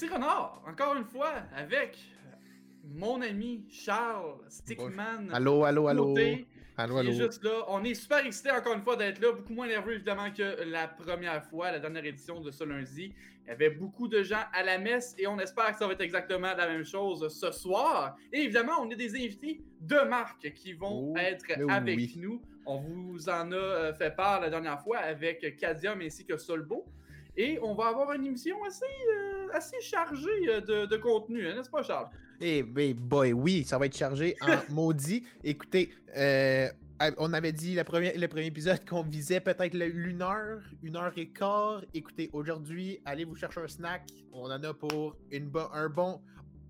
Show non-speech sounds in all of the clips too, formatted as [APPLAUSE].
Ici Renard, encore une fois, avec mon ami Charles Stickman. Allô, allô, allô. Côté, Allô, qui est allô. juste là. On est super excités encore une fois d'être là. Beaucoup moins nerveux évidemment que la première fois, la dernière édition de ce lundi. Il y avait beaucoup de gens à la messe et on espère que ça va être exactement la même chose ce soir. Et évidemment, on a des invités de marque qui vont Oh, être mais avec oui. nous. On vous en a euh, fait part la dernière fois avec Cadium ainsi que Solbo. Et on va avoir une émission assez, euh, assez chargée euh, de, de contenu, hein, n'est-ce pas, Charles? Eh ben, boy, oui, ça va être chargé en [LAUGHS] maudit. Écoutez, euh, on avait dit le premier, le premier épisode qu'on visait peut-être le- une heure, une heure et quart. Écoutez, aujourd'hui, allez vous chercher un snack. On en a pour une bo- un bon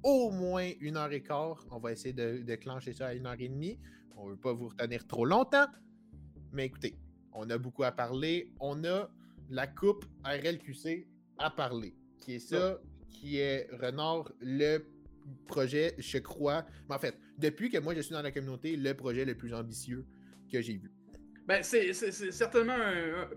au moins une heure et quart. On va essayer de, de clencher ça à une heure et demie. On veut pas vous retenir trop longtemps. Mais écoutez, on a beaucoup à parler. On a la coupe RLQC à parler. Qui est ça, qui est Renard, le projet, je crois. Mais en fait, depuis que moi je suis dans la communauté, le projet le plus ambitieux que j'ai vu. Ben, c'est certainement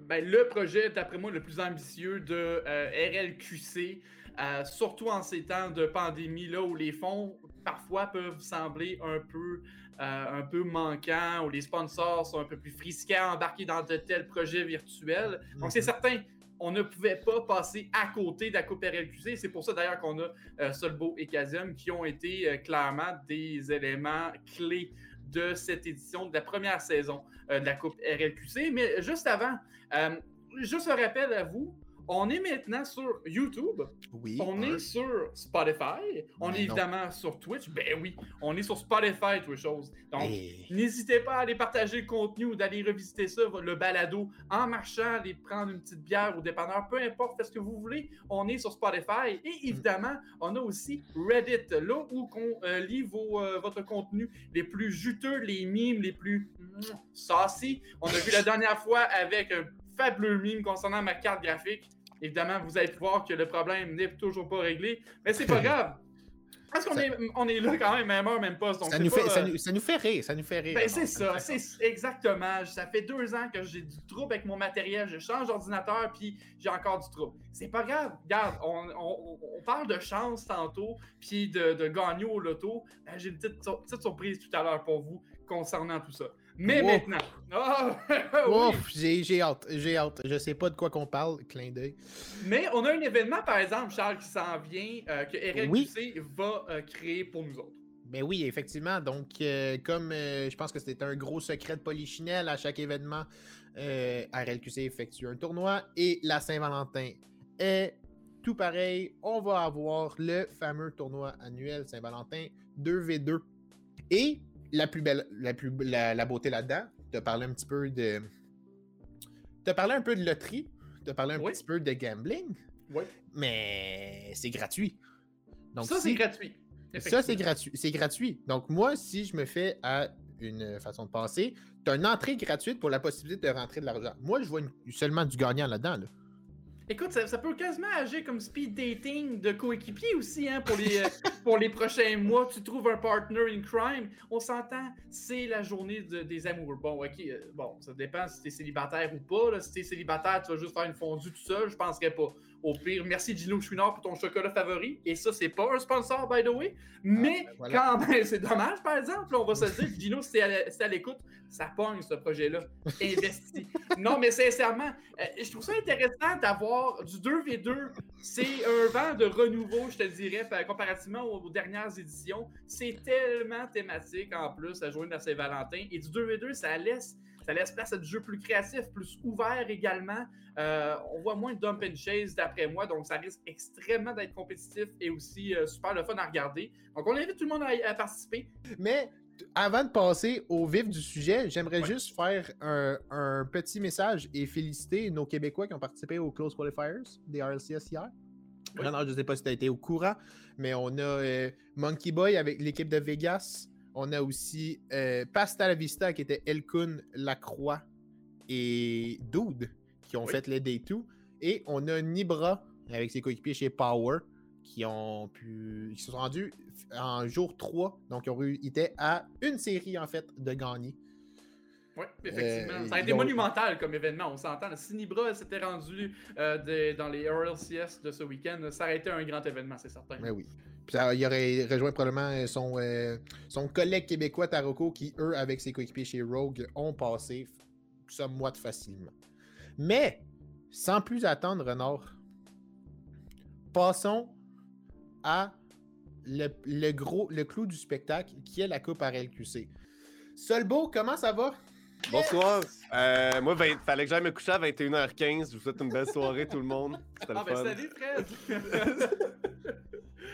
ben, le projet, d'après moi, le plus ambitieux de euh, RLQC, euh, surtout en ces temps de pandémie, là où les fonds parfois peuvent sembler un peu, euh, un peu manquants, où les sponsors sont un peu plus frisqués à embarquer dans de tels projets virtuels. Donc, c'est Mhm. certain, on ne pouvait pas passer à côté de la Coupe RLQC. C'est pour ça d'ailleurs qu'on a euh, Solbo et Casium qui ont été euh, clairement des éléments clés de cette édition de la première saison euh, de la Coupe RLQC. Mais juste avant, juste un rappel à vous, on est maintenant sur YouTube, Oui. on est sur Spotify, on Mais est non. évidemment sur Twitch. Ben oui, on est sur Spotify, toutes choses. Donc, N'hésitez pas à aller partager le contenu ou d'aller revisiter ça, le balado, en marchant, aller prendre une petite bière au dépanneur, peu importe, faites ce que vous voulez. On est sur Spotify et évidemment, on a aussi Reddit, là où on euh, lit vos, euh, votre contenu les plus juteux, les mimes les plus mm, saucy. On a vu la [LAUGHS] dernière fois avec un fabuleux mime concernant ma carte graphique. Évidemment, vous allez voir que le problème n'est toujours pas réglé, mais c'est pas [LAUGHS] grave. Parce qu'on Ça- est, on est là quand même, même heure, même poste. donc ça, nous pas, fait, ça, euh, nous, ça nous fait rire, ça nous fait rire. ben, c'est ça, c'est exactement. Ça fait deux ans que j'ai du trouble avec mon matériel. Je change d'ordinateur, puis j'ai encore du trouble. C'est pas grave. Regarde, on, on- on parle de chance tantôt, puis de, de gagner au loto. Ben, j'ai une petite, petite surprise tout à l'heure pour vous concernant tout ça. Mais maintenant. [LAUGHS] Oui. Ouf, j'ai hâte, j'ai hâte. Je sais pas de quoi qu'on parle, clin d'œil. Mais on a un événement, par exemple, Charles, qui s'en vient, euh, que RLQC va euh, créer pour nous autres. Ben oui, effectivement. Donc, euh, comme je pense que c'était un gros secret de Polichinelle, à chaque événement, RLQC effectue un tournoi et la Saint-Valentin est tout pareil. On va avoir le fameux tournoi annuel Saint-Valentin 2v2. Et la plus belle, la, plus, la, la beauté là-dedans, te parler un petit peu de. Te parler un peu de loterie, te parler un Oui. petit peu de gambling, Oui. mais c'est gratuit. Donc, ça, si- c'est gratuit. ça, c'est gratuit. C'est gratuit. Donc, moi, si je me fais à une façon de penser, tu as une entrée gratuite pour la possibilité de rentrer de l'argent. Moi, je vois une- seulement du gagnant là-dedans. là. Écoute, ça, ça peut quasiment agir comme speed dating de coéquipier aussi, hein, pour les, euh, [LAUGHS] pour les prochains mois. Tu trouves un partner in crime. On s'entend, c'est la journée de- des amoureux. Bon, ok, euh, bon, ça dépend si t'es célibataire ou pas. Là. Si t'es célibataire, tu vas juste faire une fondue tout seul. Je penserais pas. Au pire, merci Gino Chouinard pour ton chocolat favori. Et ça, c'est pas un sponsor, by the way. Mais ben voilà. quand même, [LAUGHS] c'est dommage, par exemple. on va se dire, Gino, si à, à l'écoute, ça pogne ce projet-là. Investi. [LAUGHS] non, mais sincèrement, euh, je trouve ça intéressant d'avoir du 2v2. C'est un vent de renouveau, je te dirais, par- comparativement aux, aux dernières éditions. C'est tellement thématique en plus, journée de la Saint-Valentin. Et du 2v2, ça laisse, ça laisse place à du jeu plus créatif, plus ouvert également. Euh, on voit moins de dump and chase d'après moi, donc ça risque extrêmement d'être compétitif et aussi euh, super le fun à regarder. Donc on invite tout le monde à, à participer. Mais avant de passer au vif du sujet, j'aimerais Ouais. juste faire un, un petit message et féliciter nos Québécois qui ont participé aux Close Qualifiers des RLCS hier. Oui. Renard, je ne sais pas si tu as été au courant, mais on a euh, Monkey Boy avec l'équipe de Vegas. On a aussi euh, Pasta la Vista qui était Elkun, Lacroix et Dude qui ont Oui. fait le Day 2. Et on a Nibra avec ses coéquipiers chez Power qui ont pu. Ils se sont rendus en jour 3. Donc, ils, étaient à une série en fait de gagner. Oui, effectivement. Euh, ça a été monumental comme événement, on s'entend. Si Nibra s'était rendu euh, dans les RLCS de ce week-end, ça aurait été un grand événement, c'est certain. Mais oui. Puis il aurait rejoint probablement son, son collègue québécois Taroko qui, eux, avec ses coéquipiers chez Rogue, ont passé ça moite facilement. Mais, sans plus attendre, Renard, passons à le, gros, le clou du spectacle qui est la Coupe RLQC. Solbo, comment ça va? Bonsoir. Euh, moi, il fallait que j'aille me coucher à 21h15. Je vous souhaite une belle soirée, tout le monde. Ah, ben salut, Fred! [LAUGHS]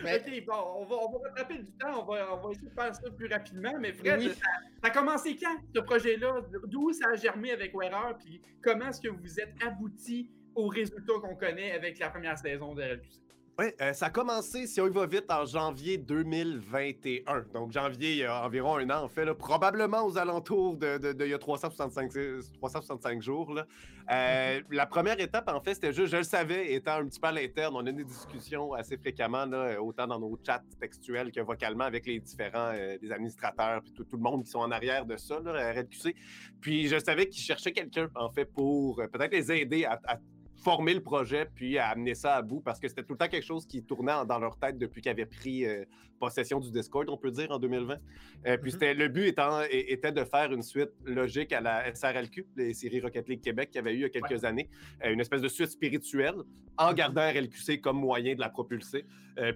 Ok, bon, on va, on va rattraper du temps, on va, on va, essayer de faire ça plus rapidement. Mais Fred, ça, a commencé quand, ce projet-là? D'où ça a germé avec Wearer? Puis comment est-ce que vous êtes abouti aux résultats qu'on connaît avec la première saison de RLQC? Oui, euh, ça a commencé, si on y va vite, en janvier 2021. Donc, janvier, il y a environ un an, en fait, probablement aux alentours de, de, il y a 365, 365 jours. Là. Euh, la première étape, en fait, c'était juste, je le savais, étant un petit peu à l'interne, on a des discussions assez fréquemment, là, autant dans nos chats textuels que vocalement avec les différents euh, des administrateurs, puis tout, tout, le monde qui sont en arrière de ça, là, RLQC. Puis, je savais qu'ils cherchaient quelqu'un, en fait, pour peut-être les aider à, à former le projet puis à amener ça à bout parce que c'était tout le temps quelque chose qui tournait dans leur tête depuis qu'ils avaient pris euh, possession du Discord, on peut dire, en 2020. Euh, puis c'était le but étant, était de faire une suite logique à la SRLQ, les séries Rocket League Québec qu'il y avait eu il y a quelques années, euh, une espèce de suite spirituelle en mm-hmm. gardant RLQC comme moyen de la propulser.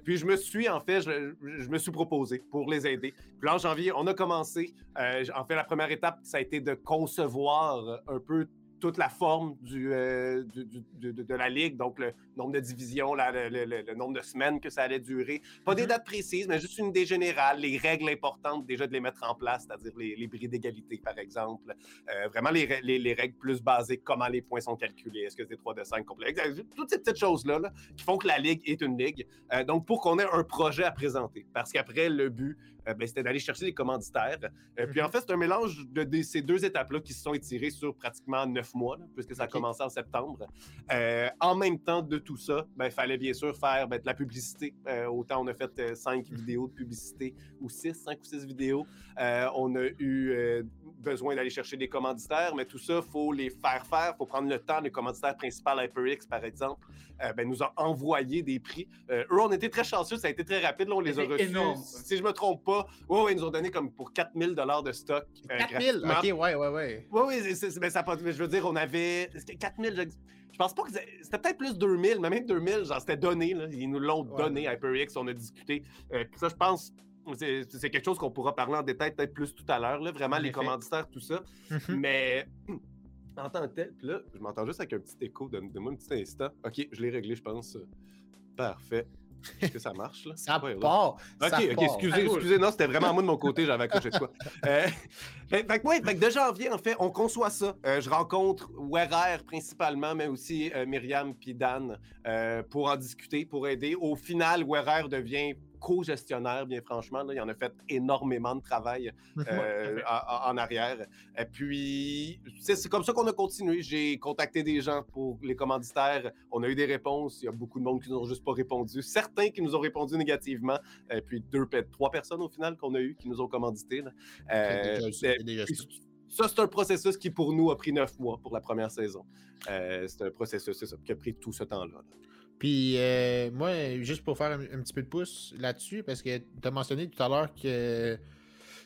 puis je me suis, en fait, je, je, me suis proposé pour les aider. Puis en janvier, on a commencé. en fait, la première étape, ça a été de concevoir un peu toute la forme euh, du, de, la ligue, donc le nombre de divisions, le, nombre de semaines que ça allait durer. Pas des mm-hmm. dates précises, mais juste une idée générale, les règles importantes déjà de les mettre en place, c'est-à-dire les, les bris d'égalité, par exemple. Euh, vraiment les, les, règles plus basées, comment les points sont calculés, est-ce que c'est 3 de 5 complet, toutes ces petites choses-là qui font que la ligue est une ligue. Euh, donc, pour qu'on ait un projet à présenter, parce qu'après, le but, ben, c'était d'aller chercher des commanditaires. Puis en mm-hmm. fait, c'est un mélange de, ces deux étapes-là qui se sont étirées sur pratiquement neuf mois, puisque ça a commencé en septembre. Euh, en même temps de tout ça, il ben, fallait bien sûr faire ben, de la publicité. Euh, autant on a fait euh, cinq mhm. vidéos de publicité ou six, cinq ou six vidéos. on a eu besoin d'aller chercher des commanditaires, mais tout ça, il faut les faire faire. Il faut prendre le temps. Le commanditaire principal, HyperX, par exemple, ben, nous a envoyé des prix. eux, on était très chanceux. Ça a été très rapide. on les a reçus. Si je me trompe pas, ouais, ils nous ont donné comme pour 4000 de stock. 4000? OK, ouais, ouais, ouais. Oui, oui, ben, ça, je veux dire, on avait 4000, je, pense pas que c'était peut-être plus 2000, mais même 2000, genre c'était donné, ils nous l'ont donné, HyperX, on a discuté. Euh, ça, je pense, c'est quelque chose qu'on pourra parler en détail peut-être plus tout à l'heure, vraiment les commanditaires, tout ça. Mm-hmm. Mais en tant que tel, puis là, je m'entends juste avec un petit écho, donne-moi un petit instant. Ok, je l'ai réglé, je pense. Parfait. [LAUGHS] Est-ce que ça marche, là? Ça part! Ok, ok, excusez, excusez, non, c'était vraiment moi de mon côté, [LAUGHS] j'avais accroché de quoi. Euh, fait, que, de janvier, en fait, on conçoit ça. Euh, je rencontre Werer principalement, mais aussi euh, Myriam puis Dan pour en discuter, pour aider. Au final, Werer devient co-gestionnaire, bien franchement. Là, il en a fait énormément de travail euh, en, arrière. Et puis, c'est comme ça qu'on a continué. J'ai contacté des gens pour les commanditaires. On a eu des réponses. Il y a beaucoup de monde qui nous ont juste pas répondu. Certains qui nous ont répondu négativement. Et puis, deux, trois personnes au final qu'on a eu qui nous ont commandité. Euh, ça, c'est un processus qui, pour nous, a pris neuf mois pour la première saison. Euh, c'est un processus ça, qui a pris tout ce temps-là. là puis euh, moi, juste pour faire un, petit peu de pouce là-dessus, parce que tu as mentionné tout à l'heure que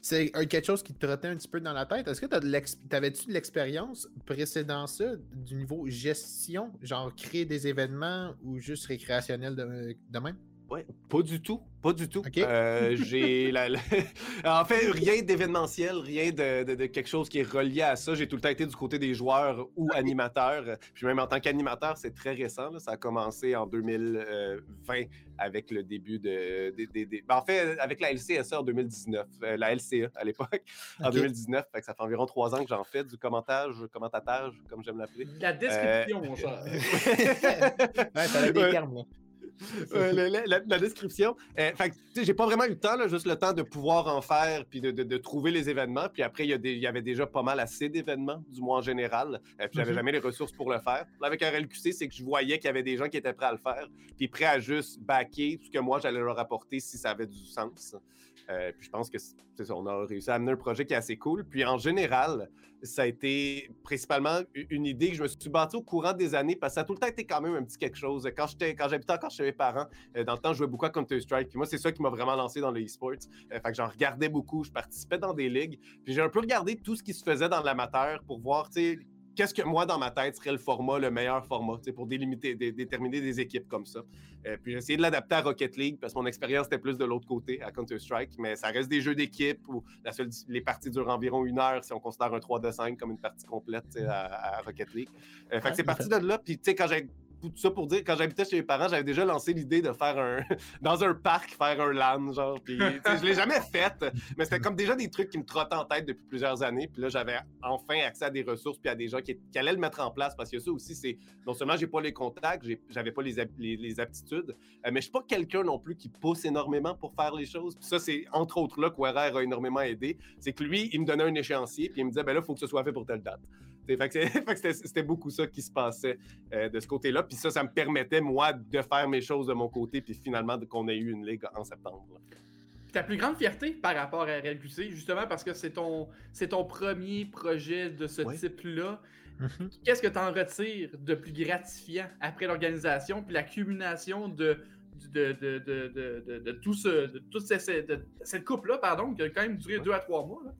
c'est quelque chose qui te trottait un petit peu dans la tête. Est-ce que tu avais-tu de l'expérience précédant ça, du niveau gestion, genre créer des événements ou juste récréationnel de, de même? Ouais, pas du tout. Pas du tout. Euh, j'ai [LAUGHS] [LAUGHS] en fait rien d'événementiel, rien de, quelque chose qui est relié à ça. J'ai tout le temps été du côté des joueurs ou animateurs. Puis même en tant qu'animateur, c'est très récent. Ça a commencé en 2020 avec le début de. Ben, en fait, avec la LCSA en 2019, euh, la LCA à l'époque, en 2019. ça fait environ trois ans que j'en fais du commentage, commentatage, comme j'aime l'appeler. La description, mon cher. [LAUGHS] ouais, ça a des termes, là. [LAUGHS] la, description. Euh, fait j'ai pas vraiment eu le temps, là, juste le temps de pouvoir en faire puis de, de, trouver les événements. Puis après, il y, y, avait déjà pas mal assez d'événements, du moins en général. Euh, puis j'avais mm-hmm. jamais les ressources pour le faire. Là, avec RLQC, c'est que je voyais qu'il y avait des gens qui étaient prêts à le faire, puis prêts à juste backer tout ce que moi j'allais leur apporter si ça avait du sens. Euh, puis je pense que c'est ça, on a réussi à amener un projet qui est assez cool. Puis en général, ça a été principalement une idée que je me suis bâtie au courant des années parce que ça a tout le temps été quand même un petit quelque chose. Quand j'habitais encore chez mes parents, euh, dans le temps, je jouais beaucoup à Counter-Strike. Puis moi, c'est ça qui m'a vraiment lancé dans le e-sport. Euh, fait que j'en regardais beaucoup, je participais dans des ligues. Puis j'ai un peu regardé tout ce qui se faisait dans l'amateur pour voir, tu sais, qu'est-ce que moi, dans ma tête, serait le format, le meilleur format, pour délimiter, déterminer des équipes comme ça. Euh, puis j'ai essayé de l'adapter à Rocket League parce que mon expérience était plus de l'autre côté, à Counter-Strike, mais ça reste des jeux d'équipe où la seule, les parties durent environ une heure si on considère un 3 de 5 comme une partie complète à, Rocket League. Euh, fait que c'est parti de là, puis tu sais, quand j'ai tout ça pour dire, quand j'habitais chez mes parents, j'avais déjà lancé l'idée de faire un. [LAUGHS] dans un parc, faire un LAN, genre. Puis, je l'ai jamais fait, mais c'était comme déjà des trucs qui me trottaient en tête depuis plusieurs années. Puis là, j'avais enfin accès à des ressources puis à des gens qui, allaient le mettre en place parce que ça aussi, c'est. Non seulement j'ai pas les contacts, j'avais pas les, aptitudes, euh, mais je suis pas quelqu'un non plus qui pousse énormément pour faire les choses. Puis ça, c'est entre autres là qu'Oerer a énormément aidé. C'est que lui, il me donnait un échéancier puis il me disait, ben là, il faut que ce soit fait pour telle date. [LAUGHS] C'était beaucoup ça qui se passait euh, de ce côté-là. Puis ça, ça me permettait, moi, de faire mes choses de mon côté, puis finalement, qu'on ait eu une ligue en septembre. Ta plus grande fierté par rapport à RLQC, justement parce que c'est ton, ton premier projet de ce type-là. Mhm. Qu'est-ce que tu en retires de plus gratifiant après l'organisation, puis l'accumulation de, de, de, de, de, tout ce, de toute cette, cette coupe-là, pardon, qui a quand même duré deux à trois mois? Là?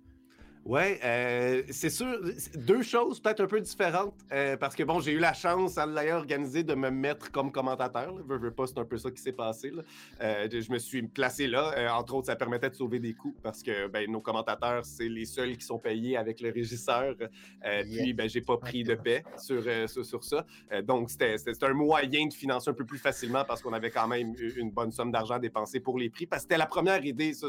Oui, euh, c'est sûr. Deux choses peut-être un peu différentes. Euh, parce que bon, j'ai eu la chance, à l'ailleurs organisé, de me mettre comme commentateur. Veux, veux pas, c'est un peu ça qui s'est passé. Euh, je me suis placé là. entre autres, ça permettait de sauver des coûts parce que ben, nos commentateurs, c'est les seuls qui sont payés avec le régisseur. Puis, ben, j'ai pas pris de paix sur, sur, ça. donc, c'était un moyen de financer un peu plus facilement parce qu'on avait quand même une bonne somme d'argent dépensé pour les prix. Parce que c'était la première idée, ça,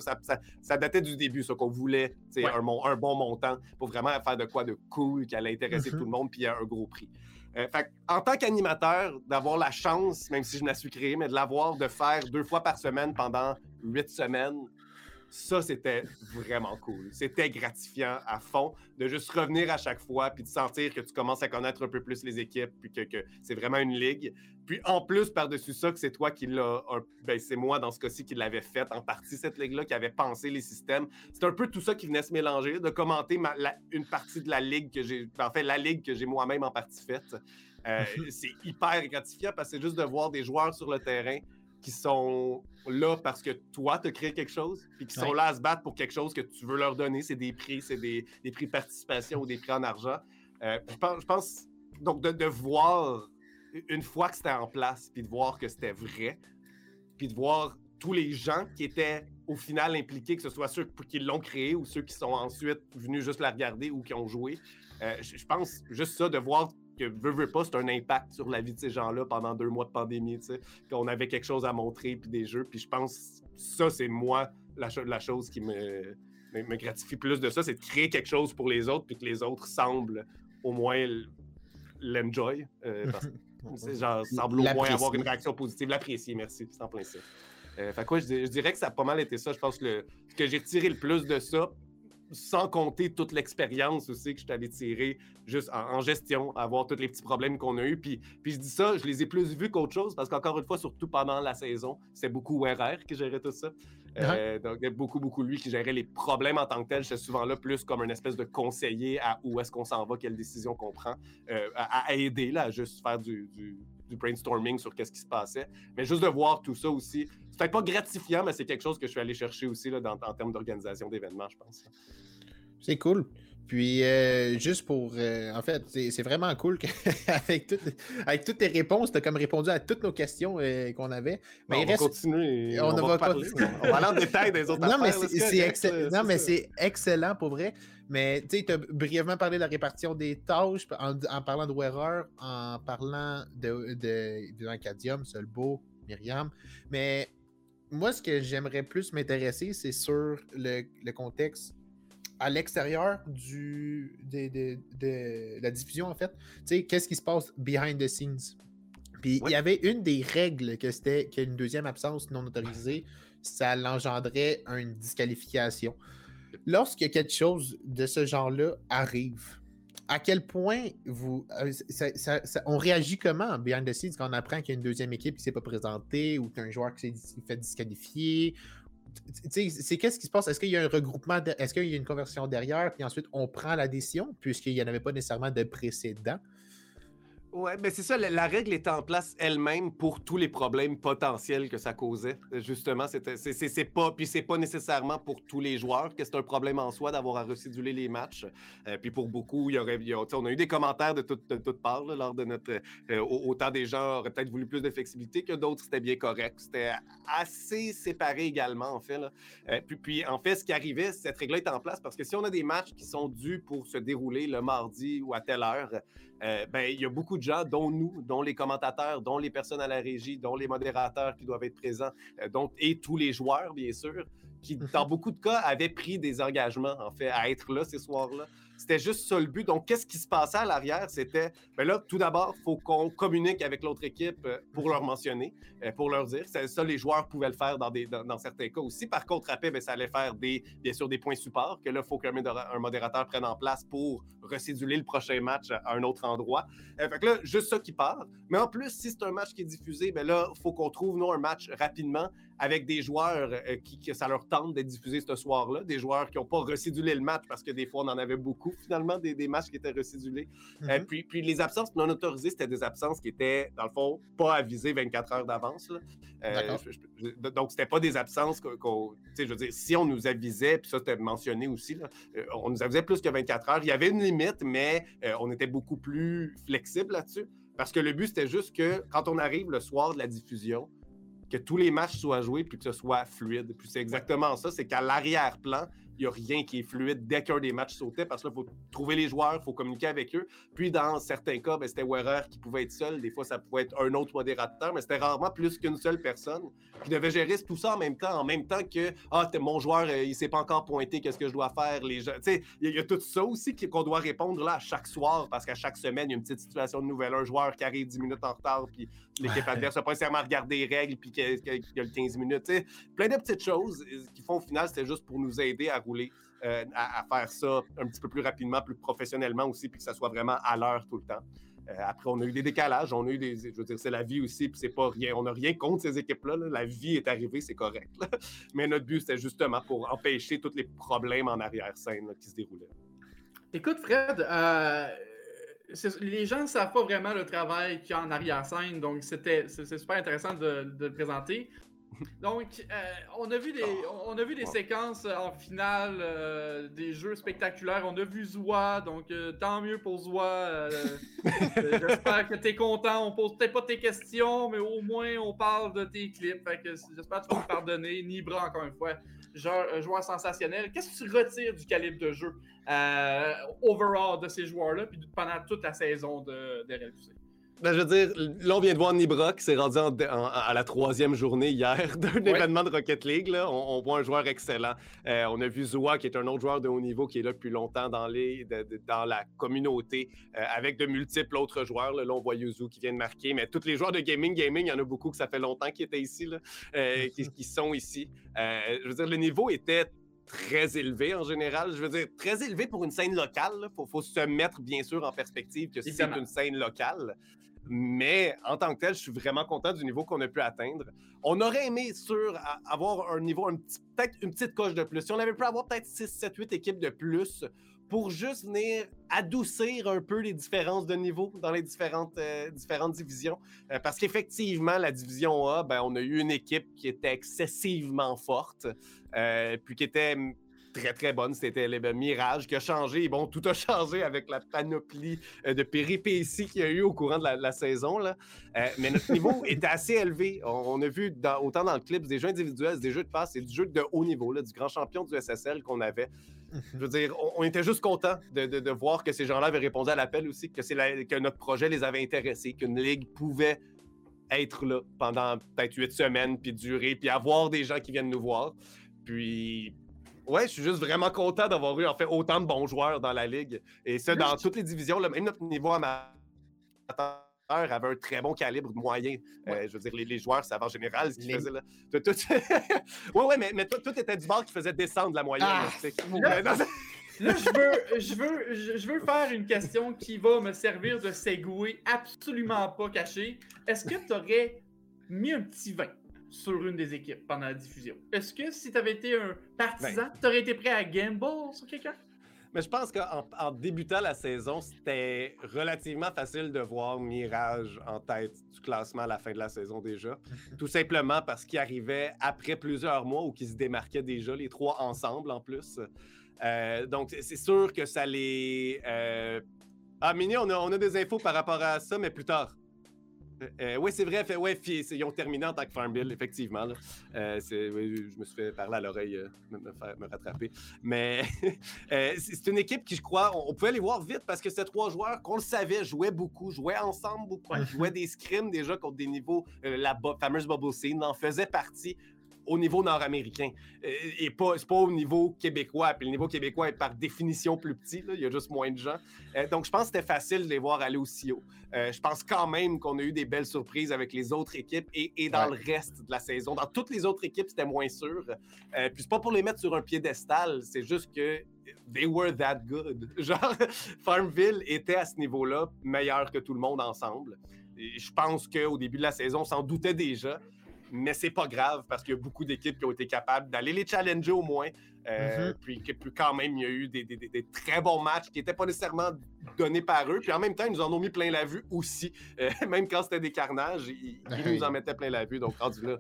ça, datait du début, ça qu'on voulait. Ouais. Un, un bon montant pour vraiment faire de quoi de cool qui allait intéresser tout le monde, puis il y a un gros prix. Euh, en tant qu'animateur, d'avoir la chance, même si je ne la suis créé, mais de l'avoir de faire deux fois par semaine pendant huit semaines, ça, c'était vraiment cool. C'était gratifiant à fond de juste revenir à chaque fois puis de sentir que tu commences à connaître un peu plus les équipes puis que, c'est vraiment une ligue. Puis en plus, par-dessus ça, que c'est toi qui l'as. Ben, c'est moi dans ce cas-ci qui l'avais fait en partie, cette ligue-là, qui avait pensé les systèmes. C'est un peu tout ça qui venait se mélanger, de commenter une partie de la ligue que j'ai. En fait, la ligue que j'ai moi-même en partie faite. Euh, [LAUGHS] c'est hyper gratifiant parce que c'est juste de voir des joueurs sur le terrain qui sont là parce que toi, tu as créé quelque chose, puis qui sont là à se battre pour quelque chose que tu veux leur donner. C'est des prix, c'est des, prix de participation ou des prix en argent. Euh, je, pense, donc, de, voir, une fois que c'était en place, puis de voir que c'était vrai, puis de voir tous les gens qui étaient au final impliqués, que ce soit ceux qui l'ont créé ou ceux qui sont ensuite venus juste la regarder ou qui ont joué. Euh, je pense juste ça, de voir que veut, veut pas, c'est un impact sur la vie de ces gens-là pendant deux mois de pandémie, tu sais, qu'on avait quelque chose à montrer, puis des jeux, puis je pense ça, c'est moi la, la chose qui me, me, gratifie plus de ça, c'est de créer quelque chose pour les autres, puis que les autres semblent au moins l'enjoy, euh, [LAUGHS] genre, semble au moins avoir une réaction positive, l'apprécier, merci, c'est en plein ça. Euh, fait quoi, je, je, dirais que ça a pas mal été ça. Je pense que le, que j'ai tiré le plus de ça, sans compter toute l'expérience aussi que je t'avais tiré juste en, gestion, avoir tous les petits problèmes qu'on a eus. Puis, puis je dis ça, je les ai plus vus qu'autre chose parce qu'encore une fois, surtout pendant la saison, c'est beaucoup RR qui gérait tout ça. Euh, donc, beaucoup, beaucoup lui qui gérait les problèmes en tant que tel. J'étais souvent là plus comme une espèce de conseiller à où est-ce qu'on s'en va, quelle décision qu'on prend, euh, à, aider, là, à juste faire du, du, brainstorming sur qu'est-ce qui se passait. Mais juste de voir tout ça aussi, c'est peut-être pas gratifiant, mais c'est quelque chose que je suis allé chercher aussi en termes d'organisation d'événements, je pense. C'est cool. Puis, euh, juste pour. Euh, en fait, c'est vraiment cool qu'avec [LAUGHS] avec toutes tes réponses, tu as comme répondu à toutes nos questions euh, qu'on avait. Mais on, va continuer. On, va, parler. on va aller en détail des autres non, Mais c'est Non, mais c'est excellent pour vrai. Mais tu sais, tu as brièvement parlé de la répartition des tâches en, parlant de Wearer, en parlant de, de, de Solbo, Myriam. Mais moi, ce que j'aimerais plus m'intéresser, c'est sur le, le contexte à l'extérieur du, de, de, la diffusion, en fait. Tu sais, qu'est-ce qui se passe behind the scenes? Puis il y avait une des règles que c'était qu'une deuxième absence non autorisée, ça l'engendrait une disqualification. Lorsque quelque chose de ce genre-là arrive, à quel point vous. Euh, on réagit comment behind the scenes quand on apprend qu'il y a une deuxième équipe qui ne s'est pas présentée ou qu'un joueur qui s'est fait disqualifier? C'est qu'est-ce qui se passe? Est-ce qu'il y a un regroupement, est-ce qu'il y a une conversion derrière, puis ensuite on prend la décision, puisqu'il n'y en avait pas nécessairement de précédent? Ouais, mais c'est ça, la, règle est en place elle-même pour tous les problèmes potentiels que ça causait. Justement, c'est pas, puis c'est pas nécessairement pour tous les joueurs que c'est un problème en soi d'avoir à reciduler les matchs. Euh, puis pour beaucoup, il y aurait, on a eu des commentaires de, toutes parts lors de notre. Euh, autant des gens auraient peut-être voulu plus de flexibilité que d'autres, c'était bien correct. C'était assez séparé également, en fait. Euh, puis, puis, en fait, ce qui arrivait, cette règle est en place parce que si on a des matchs qui sont dus pour se dérouler le mardi ou à telle heure, euh, ben, il y a beaucoup de gens, dont nous, dont les commentateurs, dont les personnes à la régie, dont les modérateurs qui doivent être présents, euh, dont, et tous les joueurs, bien sûr, qui, mhm. dans beaucoup de cas, avaient pris des engagements, en fait, à être là ces soirs-là. C'était juste ça le but. Donc, qu'est-ce qui se passait à l'arrière? C'était, ben là, tout d'abord, il faut qu'on communique avec l'autre équipe euh, pour leur mentionner, euh, pour leur dire. Ça, les joueurs pouvaient le faire dans, des, dans, certains cas aussi. Par contre, après, ben, ça allait faire des, bien sûr des points support que là, il faut qu'un modérateur prenne en place pour recéduler le prochain match à un autre endroit. Euh, fait que là, juste ça qui part. Mais en plus, si c'est un match qui est diffusé, ben là, il faut qu'on trouve, nous, un match rapidement avec des joueurs euh, qui, que ça leur tente d'être diffusé ce soir-là, des joueurs qui n'ont pas recidulé le match parce que des fois on en avait beaucoup finalement des, des matchs qui étaient recidulés. Euh, mhm. puis, puis les absences non autorisées, c'était des absences qui étaient dans le fond pas avisées 24 heures d'avance. Euh, donc c'était pas des absences qu'on, sais, je veux dire, si on nous avisait, puis ça c'était mentionné aussi, là, on nous avisait plus que 24 heures. Il y avait une limite, mais on était beaucoup plus flexible là-dessus. Parce que le but, c'était juste que quand on arrive le soir de la diffusion, que tous les matchs soient joués puis que ce soit fluide. Puis c'est exactement ça, c'est qu'à l'arrière-plan, il n'y a rien qui est fluide dès qu'un des matchs sautait parce qu'il faut trouver les joueurs, il faut communiquer avec eux. Puis dans certains cas, ben, c'était Werer qui pouvait être seul. Des fois, ça pouvait être un autre modérateur, mais c'était rarement plus qu'une seule personne qui devait gérer tout ça en même temps, en même temps que Ah, mon joueur, euh, il ne s'est pas encore pointé, qu'est-ce que je dois faire? Les gens... Il y, a tout ça aussi qu'on doit répondre là à chaque soir parce qu'à chaque semaine, il y a une petite situation de nouvelle. Un joueur qui arrive 10 minutes en retard, puis l'équipe adverse n'a pas nécessairement regardé les règles, puis qu'il y a le 15 minutes. Plein de petites choses euh, qui font au final, c'était juste pour nous aider à rouler. Euh, à, faire ça un petit peu plus rapidement, plus professionnellement aussi, puis que ça soit vraiment à l'heure tout le temps. Euh, après, on a eu des décalages, on a eu des. Je veux dire, c'est la vie aussi, puis c'est pas rien. On n'a rien contre ces équipes-là. La vie est arrivée, c'est correct. [LAUGHS] Mais notre but, c'était justement pour empêcher tous les problèmes en arrière-scène qui se déroulaient. Écoute, Fred, euh, les gens ne savent pas vraiment le travail qu'il y a en arrière-scène, donc c'était c'est super intéressant de, de, le présenter. [LAUGHS] Donc, euh, on a vu des, on a vu des séquences en finale euh, des jeux spectaculaires. On a vu Zoua, donc euh, tant mieux pour Zoua. [LAUGHS] j'espère que tu es content. On pose peut-être pas tes questions, mais au moins on parle de tes clips. j'espère que tu vas me pardonner. Nibra, encore une fois, genre, un joueur sensationnel. Qu'est-ce que tu retires du calibre de jeu overall de ces joueurs-là, puis pendant toute la saison de, de RLQC? Ben, je veux dire, là, on vient de voir Nibra qui s'est rendu à la troisième journée hier [LAUGHS] d'un événement de Rocket League. On, voit un joueur excellent. Euh, on a vu Zoua, qui est un autre joueur de haut niveau qui est là depuis longtemps dans, les, dans la communauté, euh, avec de multiples autres joueurs. Là, on voit Yuzu qui vient de marquer, mais tous les joueurs de gaming, gaming, il y en a beaucoup que ça fait longtemps qu'ils étaient ici, là, euh, qui, qui, sont ici. je veux dire, le niveau était très élevé en général. Je veux dire, très élevé pour une scène locale. Il faut, faut, se mettre, bien sûr, en perspective que c'est une scène locale. Mais en tant que tel, je suis vraiment content du niveau qu'on a pu atteindre. On aurait aimé, sûr, avoir un niveau, peut-être une petite coche de plus. Si on avait pu avoir peut-être 6, 7, 8 équipes de plus pour juste venir adoucir un peu les différences de niveau dans les différentes, euh, différentes divisions. Euh, parce qu'effectivement, la division A, ben, on a eu une équipe qui était excessivement forte, euh, puis qui était très, très bonne. C'était le Mirage qui a changé. bon, tout a [LAUGHS] changé avec la panoplie euh, de péripéties qu'il y a eu au courant de la, saison. Là. Euh, mais notre niveau [LAUGHS] était assez élevé. On, a vu autant dans le clip des jeux individuels, des jeux de passe, et du jeu de haut niveau, là, du grand champion du SSL qu'on avait. Je veux dire, on, était juste content de, voir que ces gens-là avaient répondu à l'appel aussi, que, que notre projet les avait intéressés, qu'une ligue pouvait être là pendant peut-être huit semaines, puis durer, puis avoir des gens qui viennent nous voir. Puis Ouais, je suis juste vraiment content d'avoir eu en fait autant de bons joueurs dans la ligue. Et ça, dans toutes les divisions, même notre niveau amateur avait un très bon calibre moyen. Euh, je veux dire, les, les joueurs savaient en général ce qu'ils Les- faisaient là. Tout, tout... [LAUGHS] ouais, ouais, mais, mais tout, tout était du bord qui faisait descendre la moyenne. Ah, là, [LAUGHS] je veux, je, veux, je, je veux faire une question qui va me servir de segway absolument pas caché. Est-ce que tu aurais mis un petit 20 sur une des équipes pendant la diffusion? Est-ce que si tu avais été un partisan, Ben. tu aurais été prêt à gamble sur quelqu'un? Mais je pense qu'en en débutant la saison, c'était relativement facile de voir Mirage en tête du classement à la fin de la saison déjà. [LAUGHS] Tout simplement parce qu'il arrivait après plusieurs mois ou qu'ils se démarquaient déjà, les trois ensemble en plus. Euh, donc, c'est sûr que ça les. euh, Ah, Mini, on a, on a des infos par rapport à ça, mais plus tard. Euh, euh, oui, c'est vrai. Fait, ouais, ils ont terminé en tant que Farmville, effectivement. là. Euh, je me suis fait parler à l'oreille, euh, me, me faire- me rattraper. Mais [LAUGHS] c'est une équipe qui, je crois, on, on pouvait les voir vite parce que c'était trois joueurs qu'on le savait, jouaient beaucoup, jouaient ensemble beaucoup, jouaient des scrims déjà contre des niveaux, la bo- fameuse bubble scene, en faisait partie au niveau nord-américain euh, et pas, c'est pas au niveau québécois. Puis le niveau québécois est par définition plus petit, là, il y a juste moins de gens. Euh, donc je pense que c'était facile de les voir aller aussi haut. Euh, je pense quand même qu'on a eu des belles surprises avec les autres équipes et, et dans Ouais. le reste de la saison. Dans toutes les autres équipes, c'était moins sûr. Euh, puis c'est pas pour les mettre sur un piédestal, c'est juste que they were that good. [LAUGHS] Genre, Farmville était à ce niveau-là meilleur que tout le monde ensemble. Et je pense qu'au début de la saison, on s'en doutait déjà. Mais c'est pas grave parce qu'il y a beaucoup d'équipes qui ont été capables d'aller les challenger au moins. Euh, puis, que- puis quand même, il y a eu des, des- très bons matchs qui n'étaient pas nécessairement donnés par eux. Puis en même temps, ils nous en ont mis plein la vue aussi. Euh, [LAUGHS] même quand c'était des carnages, ils, ils nous en mettaient plein la vue. Donc rendu là,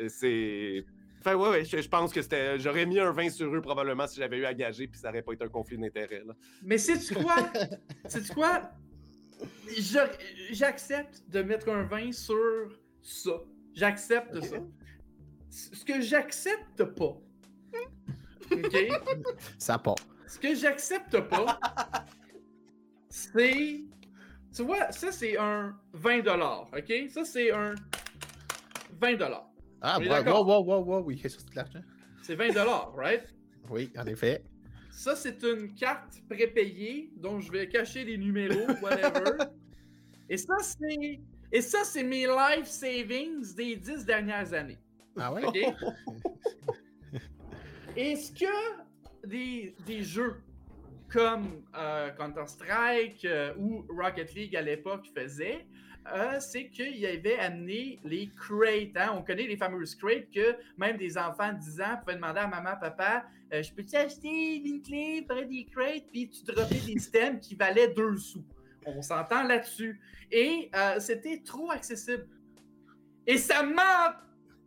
euh, c'est. Enfin, ouais, ouais, je, je pense que c'était. J'aurais mis un 20 sur eux probablement si j'avais eu à gager, puis ça n'aurait pas été un conflit d'intérêt. là. Mais sais-tu quoi? sais-tu quoi? J'accepte de mettre un 20 sur ça. J'accepte ça. Ce que j'accepte pas, OK? Ça part. Ce que j'accepte pas, [LAUGHS] c'est. Tu vois, ça c'est un 20 OK? Ça c'est un 20 Ah, On est wow, wow, wow, wow, oui, c'est de l'argent. C'est 20 right? Oui, en effet. Ça, c'est une carte prépayée dont je vais cacher les numéros, whatever. [LAUGHS] Et ça, c'est. Et ça, c'est mes life savings des dix dernières années. Ah ouais? [LAUGHS] Est-ce que des, des jeux comme euh, Counter-Strike euh, ou Rocket League à l'époque faisaient, euh, c'est qu'ils avaient amené les crates. hein? On connaît les fameuses crates que même des enfants de 10 ans pouvaient demander à maman, papa, je peux-tu acheter une clé pour des crates? Puis tu droppais des [LAUGHS] systèmes qui valaient 2 sous. On s'entend là-dessus. Et euh, c'était trop accessible. Et ça m'a...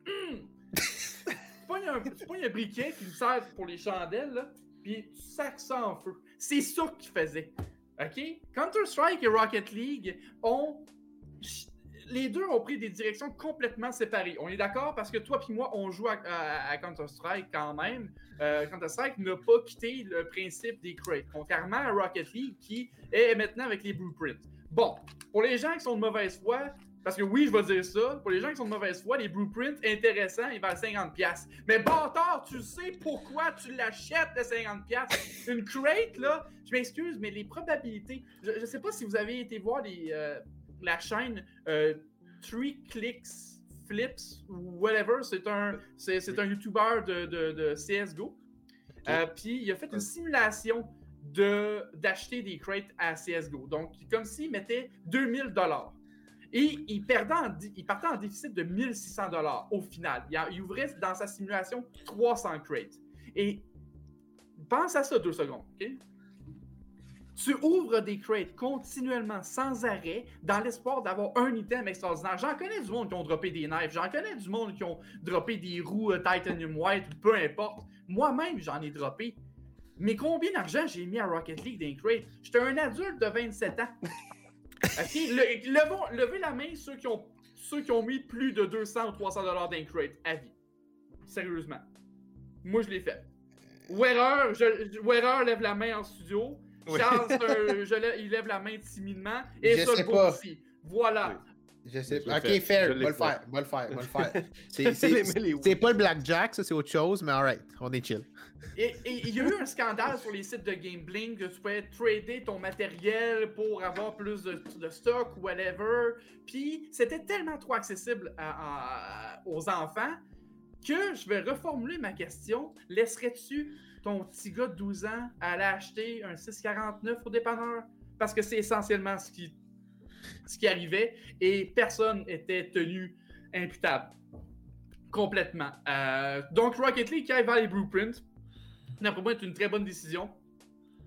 Hum! tu pognes un, un briquet qui me sert pour les chandelles, là, puis tu sacs ça en feu. C'est ça qu'ils faisaient. OK? Counter-Strike et Rocket League ont. Les deux ont pris des directions complètement séparées. On est d'accord parce que toi puis moi, on joue à, Counter-Strike quand même. Euh, Counter-Strike n'a pas quitté le principe des crates, contrairement à Rocket League qui est maintenant avec les blueprints. Bon, pour les gens qui sont de mauvaise foi, parce que oui, je vais dire ça, pour les gens qui sont de mauvaise foi, les blueprints intéressants, ils valent 50$. Mais bâtard, tu sais pourquoi tu l'achètes de 50$? Une crate, là, je m'excuse, mais les probabilités. Je, je sais pas si vous avez été voir les, euh, la chaîne euh, Three Clicks Flips ou whatever. C'est un, c'est, c'est un YouTuber de, de, de CSGO. Euh, Puis il a fait une simulation de, d'acheter des crates à CSGO. Donc, comme s'il mettait 2000 dollars. Et il, perdait en di- il partait en déficit de 1600 dollars au final. Il, a- il ouvrait dans sa simulation 300 crates. Et pense à ça deux secondes, OK? Tu ouvres des crates continuellement, sans arrêt, dans l'espoir d'avoir un item extraordinaire. J'en connais du monde qui ont droppé des knives, j'en connais du monde qui ont droppé des roues euh, Titanium White, peu importe. Moi-même, j'en ai droppé. Mais combien d'argent j'ai mis à Rocket League d'un crate? J'étais un adulte de 27 ans. [LAUGHS] OK? Le- levons- levez la main ceux qui, ont, ceux qui ont mis plus de 200 ou 300 dollars d'un crate à vie. Sérieusement. Moi, je l'ai fait. Wearer, je, je- Wearer lève la main en studio. Oui. Charles, [LAUGHS] je lève- il lève la main timidement. Et Je ça, sais le pas. aussi. Voilà. Je sais Je pas. Ok, fait. fair. Je Va le fait. faire. Va le faire. Va le faire. C'est- pas le blackjack, ça, c'est autre chose, mais alright, on est chill. Et et il y a eu un scandale sur les sites de Gambling que tu pouvais trader ton matériel pour avoir plus de, de stock ou whatever. Puis c'était tellement trop accessible à- à- aux enfants que je vais reformuler ma question. Laisserais-tu ton petit gars de 12 ans aller acheter un 649 au dépanneur? Parce que c'est essentiellement ce qui, ce qui arrivait et personne était tenu imputable. Complètement. Euh, donc Rocket League qui vers les blueprints, d'après moi, c'est une très bonne décision.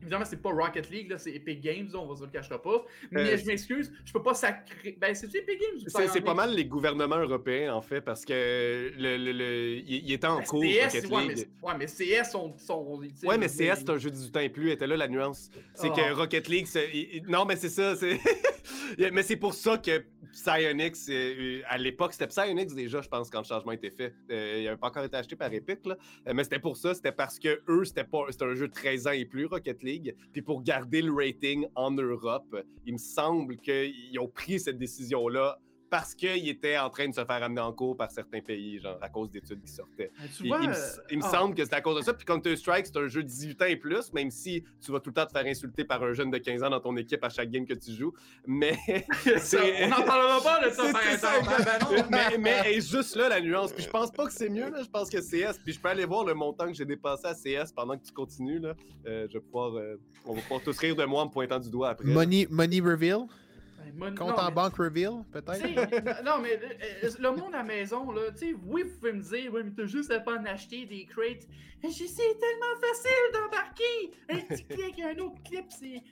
Évidemment, c'est pas Rocket League, là, c'est Epic Games, là, on va se le cachera pas. Mais Euh, je m'excuse, je peux pas sacrer. Ben, c'est Epic Games C'est c'est pas mal les gouvernements européens, en fait, parce que le, le, le- il, il était en Ben, cours, CS, Rocket ouais, League. mais, ouais, mais CS sont. sont Ouais, mais je- CS, c'est un jeu 18 ans et plus, était là la nuance. C'est Oh. que Rocket League, c'est- il- il- non, mais c'est ça, c'est... [LAUGHS] mais c'est pour ça que Psyonix, euh, à l'époque, c'était Psyonix déjà, je pense, quand le changement était fait. Euh, il n'avait pas encore été acheté par Epic, là. Euh, mais c'était pour ça, c'était parce que eux, c'était pas, c'était un jeu de 13 ans et plus, Rocket League. Puis pour garder le rating en Europe, il me semble qu'ils ont pris cette décision-là parce qu'ils étaient en train de se faire amener en cours par certains pays, genre à cause d'études qui sortaient. Tu Il, vois, il me, euh, il me ah. semble que c'est à cause de ça. Puis Counter-Strike, c'est un jeu de 18 ans et plus, même si tu vas tout le temps te faire insulter par un jeune de 15 ans dans ton équipe à chaque game que tu joues. Mais [LAUGHS] Ça, on n'en parlera pas de ça, par exemple. mais, est juste là la nuance. Puis je pense pas que c'est mieux, là. Je pense que CS. Puis je peux aller voir le montant que j'ai dépassé à CS pendant que tu continues, là. Euh, je vais pouvoir. euh, on va pouvoir tous rire de moi en me pointant du doigt après. Money, money reveal? Ben, Compte en banque reveal, peut-être? sais, non, mais euh, le monde à la maison, là, tu sais, oui, vous pouvez me dire, oui, mais t'as juste à pas en acheter des crates. Je sais, c'est tellement facile d'embarquer. Un petit clic, un autre clip,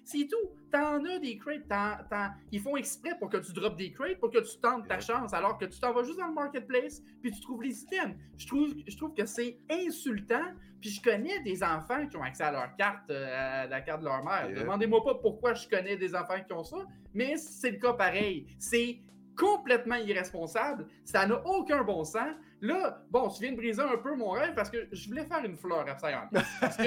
c'est tout. T'en as des crates. Ils font exprès pour que tu droppes des crates, pour que tu tentes ta chance, alors que tu t'en vas juste dans le marketplace, puis tu trouves les items. Je trouve, je trouve que c'est insultant. Puis je connais des enfants qui ont accès à leur carte, euh, à la carte de leur mère. Yeah. Demandez-moi pas pourquoi je connais des enfants qui ont ça, mais c'est le cas pareil. C'est complètement irresponsable. Ça n'a aucun bon sens. Là, bon, tu viens de briser un peu mon rêve parce que je voulais faire une fleur à Psyonix. Parce que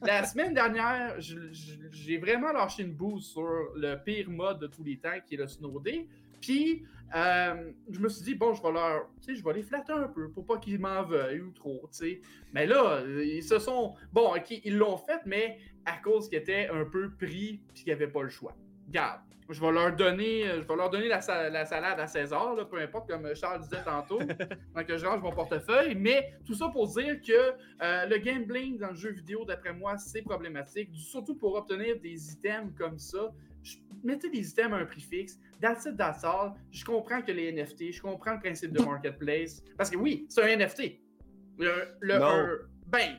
[LAUGHS] la semaine dernière, j'ai vraiment lâché une bouse sur le pire mode de tous les temps qui est le Snow Day. Puis, euh, je me suis dit, bon, je vais leur. Tu sais, je vais les flatter un peu pour pas qu'ils m'en veuillent ou trop, tu sais. Mais là, ils se sont. Bon, ok, ils l'ont fait, mais à cause qu'ils étaient un peu pris puis qu'ils n'avaient pas le choix. Garde. Je vais leur donner, je vais leur donner la, sa- la salade à César, là, peu importe, comme Charles disait tantôt, [LAUGHS] tant que je range mon portefeuille. Mais tout ça pour dire que euh, le gambling dans le jeu vidéo, d'après moi, c'est problématique, surtout pour obtenir des items comme ça. Je- mettez des items à un prix fixe. That's it, that's all. Je comprends que les NFT, je comprends le principe de marketplace. Parce que oui, c'est un NFT. Le, le- un- ben,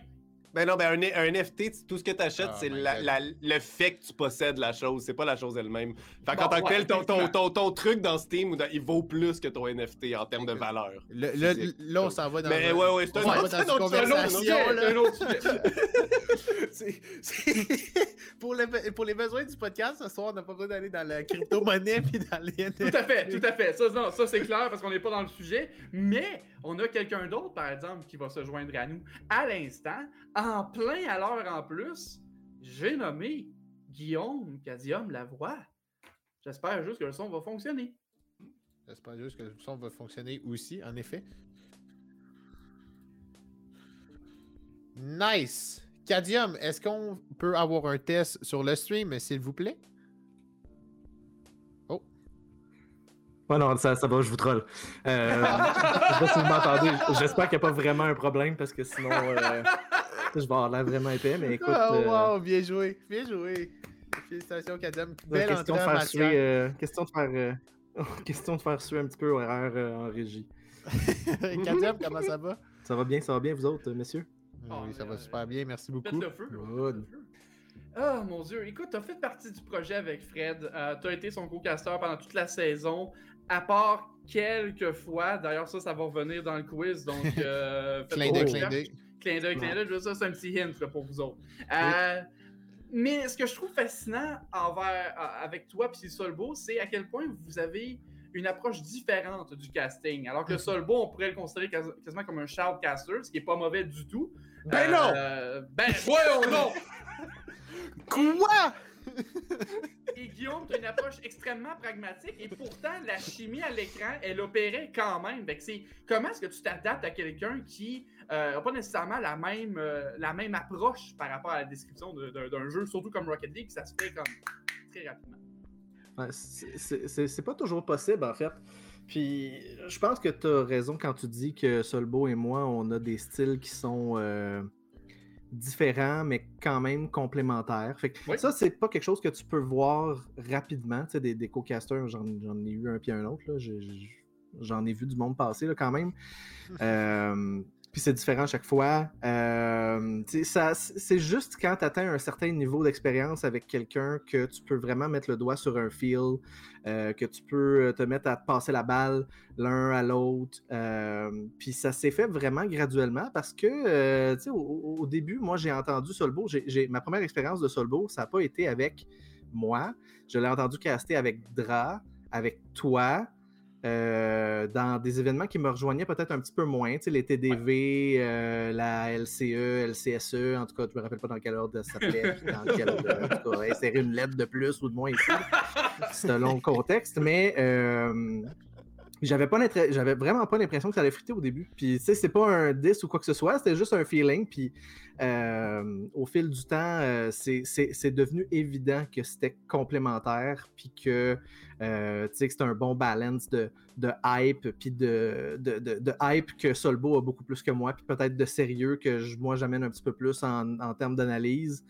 Ben non, ben un, un NFT, tout ce que tu achètes, Oh c'est la- la- le fait que tu possèdes la chose, c'est pas la chose elle-même. Fait Bon, qu'en tant que ouais, tel, ton, ton, ton- ton truc dans Steam, il vaut plus que ton NFT en termes de valeur. Le- le- là, on s'en va dans. Mais un- ouais, ouais, c'est un autre- une conversation, sujet, là. un autre sujet. [LAUGHS] C'est- c'est- pour, le- pour les besoins du podcast, ce soir, on n'a pas besoin d'aller dans la crypto-monnaie [LAUGHS] puis dans les Tout à fait, tout à fait. Ça, non, ça c'est clair parce qu'on n'est pas dans le sujet. Mais on a quelqu'un d'autre, par exemple, qui va se joindre à nous à l'instant, en plein à l'heure en plus. J'ai nommé Guillaume Cadium Lavoie. J'espère juste que le son va fonctionner. J'espère juste que le son va fonctionner aussi, en effet. Nice! Cadium, est-ce qu'on peut avoir un test sur le stream, s'il vous plaît? Ouais, non, ça, ça va, je vous troll. Euh, [LAUGHS] je sais pas si vous m'entendez. J'espère qu'il n'y a pas vraiment un problème parce que sinon, euh, je vais avoir l'air vraiment épais. Mais écoute, oh, euh, wow, bien joué, bien joué. Félicitations, ouais, Belle question, entrée de faire suer, euh, question de faire euh, [LAUGHS] question de faire suer un petit peu horaire euh, en régie. [LAUGHS] Cadium, comment ça va? Ça va bien, ça va bien, vous autres, messieurs? Oh, oui, ça va euh, super bien, merci beaucoup. le feu. là, Good. faites le feu. Ah, mon Dieu. Écoute, t'as fait partie du projet avec Fred. Euh, t'as été son co-caster pendant toute la saison, à part quelques fois. D'ailleurs, ça, ça va revenir dans le quiz. Donc, euh, [LAUGHS] faites Clin d'œil, clin d'œil. Clin d'œil, clin d'œil. Je veux ça, c'est un petit hint là, pour vous autres. Euh, Mais ce que je trouve fascinant envers, avec toi et Solbo, c'est à quel point vous avez une approche différente du casting. Alors que Solbo, on pourrait le considérer quas- quasiment comme un shoutcaster, ce qui est pas mauvais du tout. Ben non! Euh, Ben, voyons non! [LAUGHS] Quoi? Et Guillaume, tu as une approche extrêmement pragmatique et pourtant la chimie à l'écran, elle opérait quand même. C'est comment est-ce que tu t'adaptes à quelqu'un qui n'a pas nécessairement la même, euh, la même approche par rapport à la description de- de- d'un jeu, surtout comme Rocket League, ça se fait comme très rapidement. C'est pas toujours possible, en fait. Puis, je pense que tu as raison quand tu dis que Solbo et moi, on a des styles qui sont euh, différents, mais quand même complémentaires. Fait que Oui. ça, c'est pas quelque chose que tu peux voir rapidement. Tu sais, des, des co-casters, j'en j'en ai eu un puis un autre. J'en ai vu du monde passer, là, quand même. Euh, [LAUGHS] puis c'est différent chaque fois. Euh, c'est juste quand tu atteins un certain niveau d'expérience avec quelqu'un que tu peux vraiment mettre le doigt sur un feel, euh, que tu peux te mettre à passer la balle l'un à l'autre. Euh, puis ça s'est fait vraiment graduellement parce que, euh, au, début, moi, j'ai entendu Solbo. j'ai- ma première expérience de Solbo, ça n'a pas été avec moi. Je l'ai entendu caster avec Dra, avec toi. Euh, dans des événements qui me rejoignaient peut-être un petit peu moins, tu sais, les TDV, euh, la LCE, LCSE, en tout cas, je me rappelle pas dans quel ordre ça s'appelait, [LAUGHS] dans quel ordre, en tout cas, insérer une lettre de plus ou de moins ici. C'est un long contexte, mais euh, j'avais pas j'avais vraiment pas l'impression que ça allait friter au début. Puis tu sais, c'est pas un 10 ou quoi que ce soit, c'était juste un feeling. Puis euh, au fil du temps, euh, c'est- devenu évident que c'était complémentaire, puis que euh, tu sais que c'était un bon balance de, de hype, puis de, de, de- hype que Solbo a beaucoup plus que moi, puis peut-être de sérieux que moi j'amène un petit peu plus en, en termes d'analyse.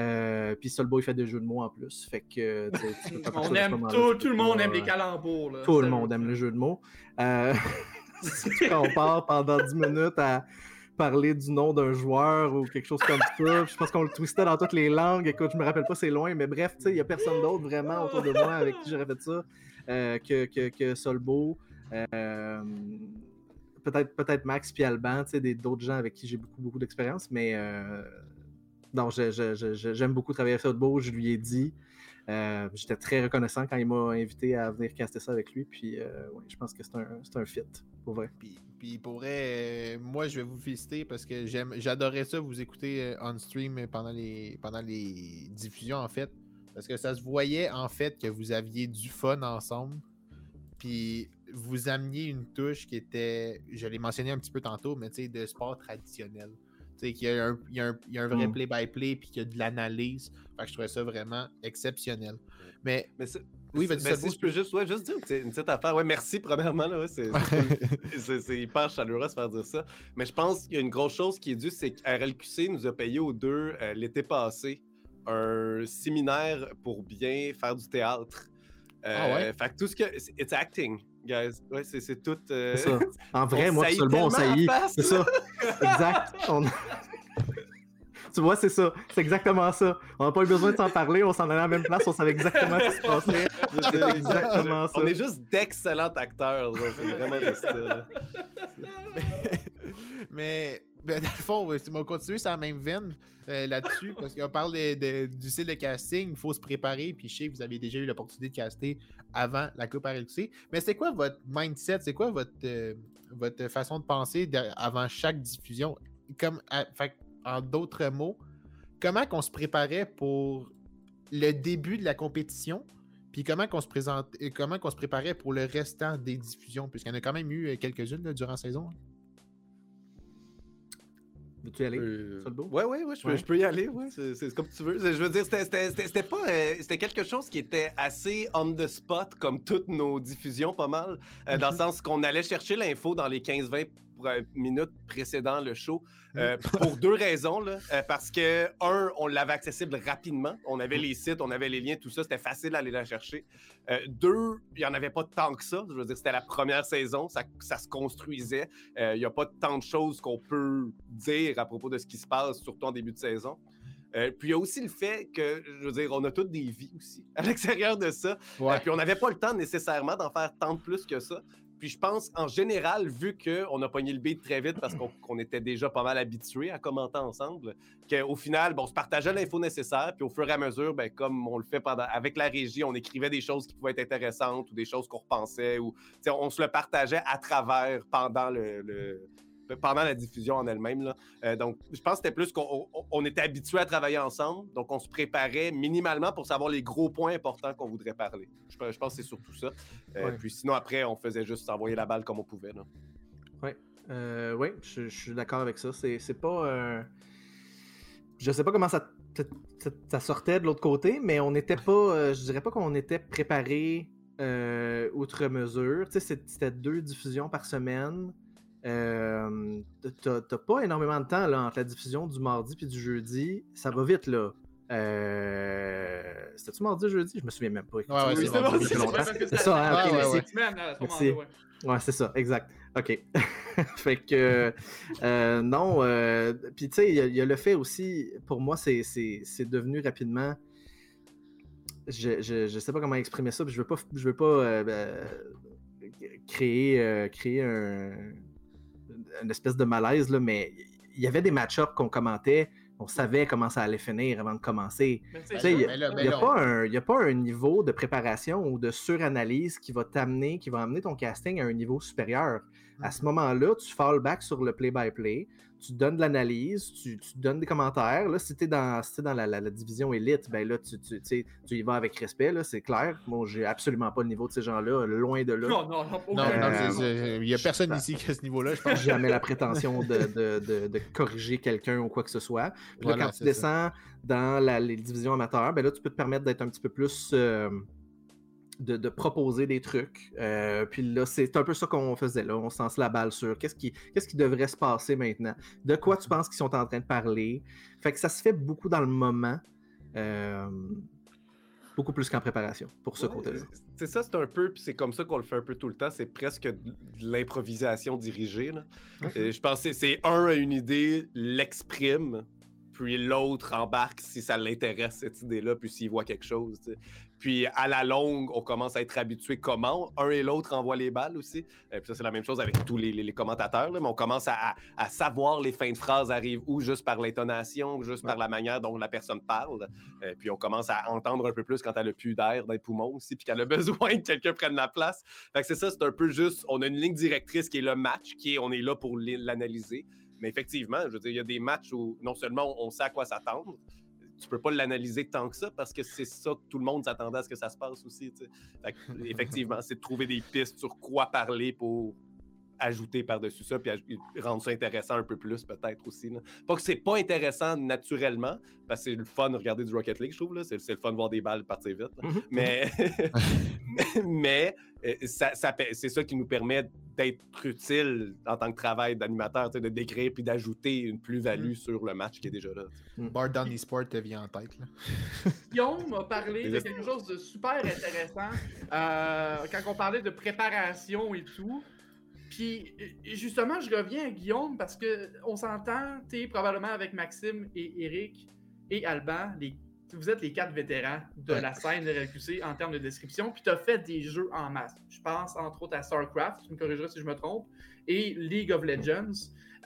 Euh, puis Solbo il fait des jeux de mots en plus. Fait que tu peux pas [LAUGHS] On aime tout, tout le monde pas, aime les euh, calembours. là. tout le monde aime le jeu de mots. Euh, [LAUGHS] si tu compares pendant 10 minutes à parler du nom d'un joueur ou quelque chose comme ça, je pense qu'on le twistait dans toutes les langues. Écoute, je me rappelle pas c'est loin, mais bref, tu sais, il y a personne d'autre vraiment autour de moi avec qui j'aurais fait ça euh, que, que, que Solbo. Euh, peut-être, peut-être Max puis Alban, tu sais, d'autres gens avec qui j'ai beaucoup, beaucoup d'expérience, mais euh, je- j'aime beaucoup travailler avec Solbo, je lui ai dit. Euh, J'étais très reconnaissant quand il m'a invité à venir caster ça avec lui. Puis, euh, je pense que c'est un, fit, pour vrai. Puis, pour vrai, euh, moi je vais vous féliciter parce que j'adorais ça vous écouter euh, on stream pendant les, pendant les diffusions en fait. Parce que ça se voyait en fait que vous aviez du fun ensemble. Puis vous ameniez une touche qui était, je l'ai mentionné un petit peu tantôt, mais tu sais, de sport traditionnel. Tu sais, qu'il y a un, il y a un- il y a un vrai Mm. play-by-play puis qu'il y a de l'analyse. Fait que je trouvais ça vraiment exceptionnel. Mais Oui, ben, si je peux juste, ouais, juste dire une petite, une petite affaire. Ouais, merci, premièrement. Là, ouais, [LAUGHS] c'est, hyper chaleureux de se faire dire ça. Mais je pense qu'il y a une grosse chose qui est due, c'est qu'RLQC nous a payé aux deux euh, l'été passé un séminaire pour bien faire du théâtre. Euh, Ah ouais? Fait que tout ce que. c'est- It's acting, guys. Ouais, c'est, c'est tout. euh, ça. En vrai, [LAUGHS] moi, c'est le bon, saillit. en face, C'est ça. Exact. On- tu vois, c'est ça. C'est exactement ça. On n'a pas eu besoin de s'en parler. On s'en allait à la même place. On savait exactement ce qui se passait. C'est exactement ça. On est juste d'excellents acteurs. C'est vraiment juste. [LAUGHS] Mais, ben, dans le fond, ouais, on va continuer sur la même veine euh, là-dessus, parce qu'on parle de- de- du style de casting, il faut se préparer, puis je sais que vous avez déjà eu l'opportunité de caster avant la Coupe RLC. Mais c'est quoi votre mindset, c'est quoi votre, euh, votre façon de penser avant chaque diffusion? Comme, en d'autres mots, comment qu'on se préparait pour le début de la compétition, puis comment qu'on se se préparait pour le restant des diffusions, puisqu'il y en a quand même eu euh, quelques-unes durant la saison? Veux-tu y aller? Euh, Solbo? Ouais, ouais, ouais, je peux, Ouais. je peux y aller, ouais, c'est comme tu veux. Je veux dire, c'était- pas. euh, c'était quelque chose qui était assez on the spot, comme toutes nos diffusions, pas mal. euh, dans le sens qu'on allait chercher l'info dans les 15-20 pr- minutes précédant le show. euh, pour [LAUGHS] deux raisons. Là. Euh, parce que, un, on l'avait accessible rapidement. On avait les sites, on avait les liens, tout ça. C'était facile d'aller la chercher. Euh, deux, il n'y en avait pas tant que ça. Je veux dire, c'était la première saison. Ça, ça se construisait. Euh, Il n'y a pas tant de choses qu'on peut dire à propos de ce qui se passe, surtout en début de saison. Euh, puis il y a aussi le fait que, je veux dire, on a toutes des vies aussi [LAUGHS] à l'extérieur de ça. Euh, puis on n'avait pas le temps nécessairement d'en faire tant de plus que ça. Puis je pense, en général, vu qu'on a pogné le beat très vite parce qu'on était déjà pas mal habitués à commenter ensemble, qu'au final, bon, on se partageait l'info nécessaire, puis au fur et à mesure, ben, comme on le fait pendant, avec la régie, on écrivait des choses qui pouvaient être intéressantes ou des choses qu'on repensait, ou on se le partageait à travers pendant le- pendant la diffusion en elle-même. Euh, donc, je pense que c'était plus qu'on on- on était habitué à travailler ensemble, donc on se préparait minimalement pour savoir les gros points importants qu'on voudrait parler. Je, pense- je pense que c'est surtout ça. Euh, Ouais. Puis sinon, après, on faisait juste envoyer la balle comme on pouvait. là. Euh, oui, je, je suis d'accord avec ça. C'est pas. euh, Je sais pas comment ça, sortait de l'autre côté, mais on n'était pas. euh, je dirais pas qu'on était préparé euh, outre mesure. Tu sais, c'est- c'était deux diffusions par semaine. Euh, T'as pas énormément de temps là, entre la diffusion du mardi puis du jeudi. Ça va vite là. Euh... C'était-tu mardi jeudi? Je me souviens même pas. Ouais, ouais, Oui, c'est c'est ça- hein, moment-là, ouais. Ouais, c'est ça, exact. OK. [LAUGHS] fait que, euh, non, euh, puis tu sais, il y, a- il y a le fait aussi, pour moi, c'est- c'est c'est devenu rapidement, je, je, je sais pas comment exprimer ça, puis je veux pas, je veux pas euh, euh, créer, euh, créer un, une espèce de malaise, là, mais il y avait des match-ups qu'on commentait, on savait comment ça allait finir avant de commencer. Mais c'est Tu sais, sûr. il a- n'y a, là, pas un- il y a pas un niveau de préparation ou de suranalyse qui va t'amener, qui va amener ton casting à un niveau supérieur. À ce moment-là, tu fall back sur le play-by-play, tu donnes de l'analyse, tu, tu donnes des commentaires. Là, si tu es dans, si t'es dans la, la- la division élite, ben là, tu, y vas avec respect, là, c'est clair. Moi, j'ai absolument pas le niveau de ces gens-là, loin de là. Non, non, non, Euh, il y a personne ici qui a ce niveau-là, je pense. J'ai jamais la [LAUGHS] prétention de, de- de- de corriger quelqu'un ou quoi que ce soit. Puis là, quand tu descends dans la- les divisions amateurs, ben là, tu peux te permettre d'être un petit peu plus. euh, de, de proposer des trucs. Euh, puis là, c'est un peu ça qu'on faisait là. On se lance la balle sur qu'est-ce qui, qu'est-ce qui devrait se passer maintenant. De quoi tu penses qu'ils sont en train de parler? Fait que ça se fait beaucoup dans le moment. euh, beaucoup plus qu'en préparation pour ce Ouais, côté-là. c'est- ça, c'est un peu, puis c'est comme ça qu'on le fait un peu tout le temps. C'est presque de l'improvisation dirigée. là. Et je pense que c'est- un a une idée, l'exprime, puis l'autre embarque si ça l'intéresse, cette idée-là, puis s'il voit quelque chose. Puis à la longue, on commence à être habitué comment un et l'autre envoient les balles aussi. Et puis ça, c'est la même chose avec tous les, les- les commentateurs, là, mais on commence à, à- à savoir les fins de phrases arrivent où, juste par l'intonation, juste par la manière dont la personne parle. Euh, puis on commence à entendre un peu plus quand elle a plus d'air dans les poumons aussi, puis qu'elle a [LAUGHS] besoin que quelqu'un prenne la place. Fait que c'est ça, c'est un peu juste, on a une ligne directrice qui est le match, qui est, on est là pour l'analyser. Mais effectivement, je veux dire, il y a des matchs où non seulement on sait à quoi s'attendre, tu peux pas l'analyser tant que ça parce que c'est ça que tout le monde s'attendait à ce que ça se passe aussi. Fait que, [LAUGHS] effectivement, c'est de trouver des pistes sur quoi parler pour ajouter par-dessus ça puis aj- rendre ça intéressant un peu plus peut-être aussi. là. Pas que c'est pas intéressant naturellement, parce que c'est le fun de regarder du Rocket League, je trouve. là. C'est c'est le fun de voir des balles partir vite. là. Mhm. Mais, [LAUGHS] mais euh, ça, c'est ça qui nous permet d'être utile en tant que travail d'animateur, de décrire puis d'ajouter une plus-value Mm. sur le match qui est déjà là. Bar Down eSport te vient en tête. Là. [LAUGHS] Guillaume a parlé de quelque chose de super intéressant euh, quand on parlait de préparation et tout. Puis justement, je reviens à Guillaume parce que on s'entend, tu es probablement avec Maxime et Eric et Alban, les- vous êtes les quatre vétérans de Ouais. la scène de RQC en termes de description, puis tu as fait des jeux en masse. Je pense entre autres à StarCraft, tu me corrigeras si je me trompe, et League of Legends.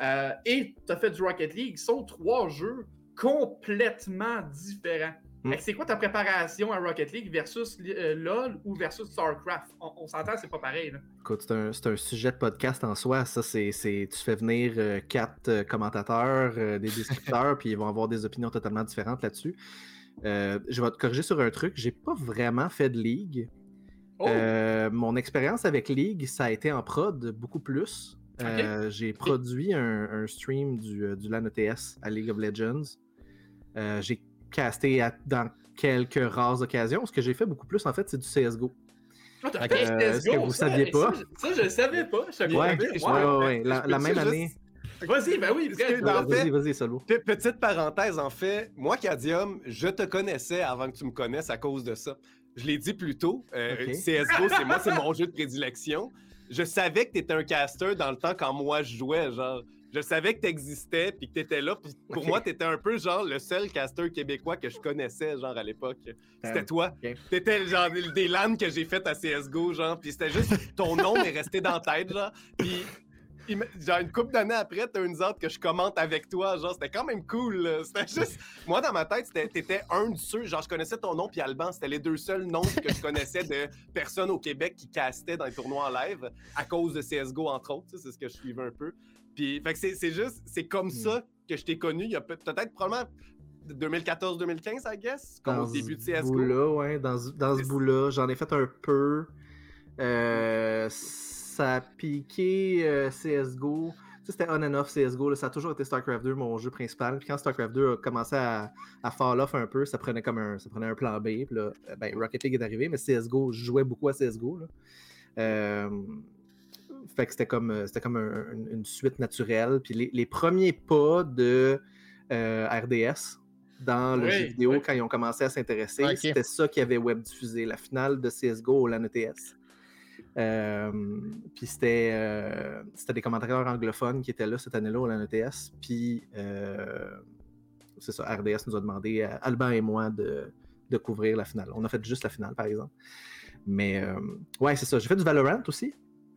Euh, et tu as fait du Rocket League. Ce sont trois jeux complètement différents. Mm. C'est quoi ta préparation à Rocket League versus euh, LoL ou versus StarCraft? On, on s'entend, c'est pas pareil. Là. Écoute, c'est un, sujet de podcast en soi. Ça, c'est, tu fais venir euh, quatre euh, commentateurs, euh, des descripteurs, [LAUGHS] puis ils vont avoir des opinions totalement différentes là-dessus. Je vais te corriger sur un truc. J'ai pas vraiment fait de ligue. Oh! Mon expérience avec League, ça a été en prod beaucoup plus. J'ai produit un, un stream du, du LAN ETS à League of Legends. J'ai casté à- dans quelques rares occasions. Ce que j'ai fait beaucoup plus, en fait, c'est du CSGO. Ah, t'as fait Euh, CS:GO, que vous ça, saviez pas? Ça, je- le savais pas. Je te Ouais, ouais, ouais, ouais. La, même année. Vas-y, ben oui, Est-ce que Vas-y, fait- vas-y, Solo. Pe- Petite parenthèse, en fait, moi, Cadium, je te connaissais avant que tu me connaisses à cause de ça. Je l'ai dit plus tôt, euh. CSGO, c'est moi, c'est [LAUGHS] mon jeu de prédilection. Je savais que tu étais un caster dans le temps quand moi je jouais, genre. Je savais que tu existais puis que tu étais là. Puis pour Ok. moi, tu étais un peu genre le seul caster québécois que je connaissais, genre à l'époque. C'était Euh, toi. ok. T'étais genre des- LAN que j'ai fait à CSGO, genre. Puis c'était juste ton nom est resté dans la tête, genre. Puis genre une couple d'années après, t'as une autre que je commente avec toi. Genre, c'était quand même cool. [LAUGHS] C'était juste. Moi, dans ma tête, t'étais un de ceux. Genre, je connaissais ton nom puis Alban. C'était les deux seuls noms que je connaissais de personnes au Québec qui castaient dans les tournois en live à cause de CSGO, entre autres. C'est ce que je suivais un peu. Puis, fait que c'est juste. C'est comme ça que je t'ai connu. Il y a peut- peut-être probablement 2014-2015, I guess, comme au Dans début de CSGO. bout-là, ouais, dans, ce- dans ce bout-là, j'en ai fait un peu. Euh, ça a piqué euh, CSGO. Tu sais, c'était on and off CSGO. là, ça a toujours été StarCraft 2, mon jeu principal. Puis quand StarCraft 2 a commencé à, à fall off un peu, ça prenait comme un, ça prenait un plan B. Puis là, euh, ben, Rocket League est arrivé, mais CSGO, je jouais beaucoup à CSGO. Là. Euh, fait que c'était comme, c'était comme un- une, une suite naturelle. Puis les, les premiers pas de euh, RDS dans le jeu vidéo, oui. quand ils ont commencé à s'intéresser, Ok. c'était ça qui avait web diffusé, la finale de CSGO au LAN ETS. Euh, puis c'était euh, c'était des commentateurs anglophones qui étaient là cette année-là au LAN ETS. Puis euh, c'est ça, RDS nous a demandé, à Alban et moi, de, de couvrir la finale. On a fait juste la finale, par exemple. Mais euh, ouais, c'est ça. J'ai fait du Valorant aussi,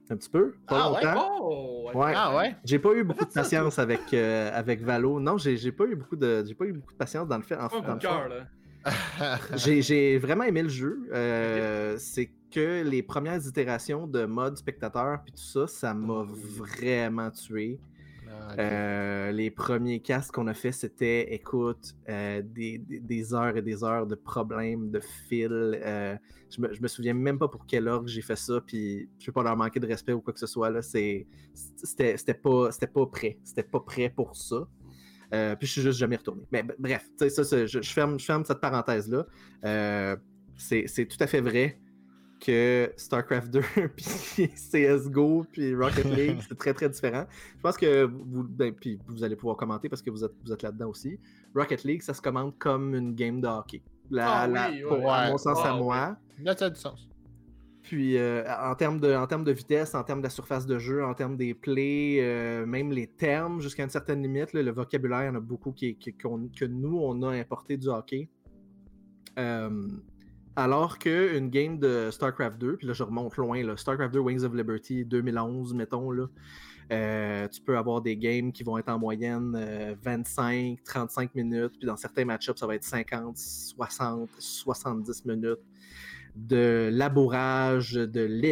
un petit peu. Pas Ah ouais? longtemps. Oh! Ouais. Ah ouais? J'ai pas eu beaucoup de patience avec, euh, avec Valo. Non, j'ai j'ai pas eu beaucoup de j'ai pas eu beaucoup de patience dans le fait. En, dans le cœur, là. [LAUGHS] J'ai vraiment aimé le jeu. Euh, C'est que les premières itérations de mode spectateur puis tout ça, ça m'a vraiment tué. Ah. Euh, les premiers castes qu'on a fait, c'était, écoute, euh, des, heures et des heures de problèmes, de fil. euh, je, me, je me souviens même pas pour quelle heure j'ai fait ça, puis je vais pas leur manquer de respect ou quoi que ce soit. Pas, c'était pas prêt. C'était pas prêt pour ça. Euh, puis je suis juste jamais retourné. Mais bref, ça, je, je ferme, je ferme cette parenthèse-là. Euh, c'est, tout à fait vrai que StarCraft 2 [LAUGHS] puis CSGO puis Rocket [LAUGHS] League, c'est très très différent. Je pense que vous, ben, puis vous allez pouvoir commenter parce que vous êtes, vous êtes là-dedans aussi. Rocket League, ça se commande comme une game de hockey. La- Ah la- oui, pour- à mon sens à Ah moi. Là, ça a du sens. Puis euh, en, termes de, vitesse, en termes de la surface de jeu, en termes des plays, euh, même les termes jusqu'à une certaine limite, le vocabulaire, il y en a beaucoup que nous, on a importé du hockey. Euh, alors qu'une game de StarCraft 2, puis là je remonte loin, StarCraft 2 Wings of Liberty 2011, mettons, tu peux avoir des games qui vont être en moyenne euh, 25, 35 minutes, puis dans certains match-ups, ça va être 50, 60, 70 minutes de labourage, de,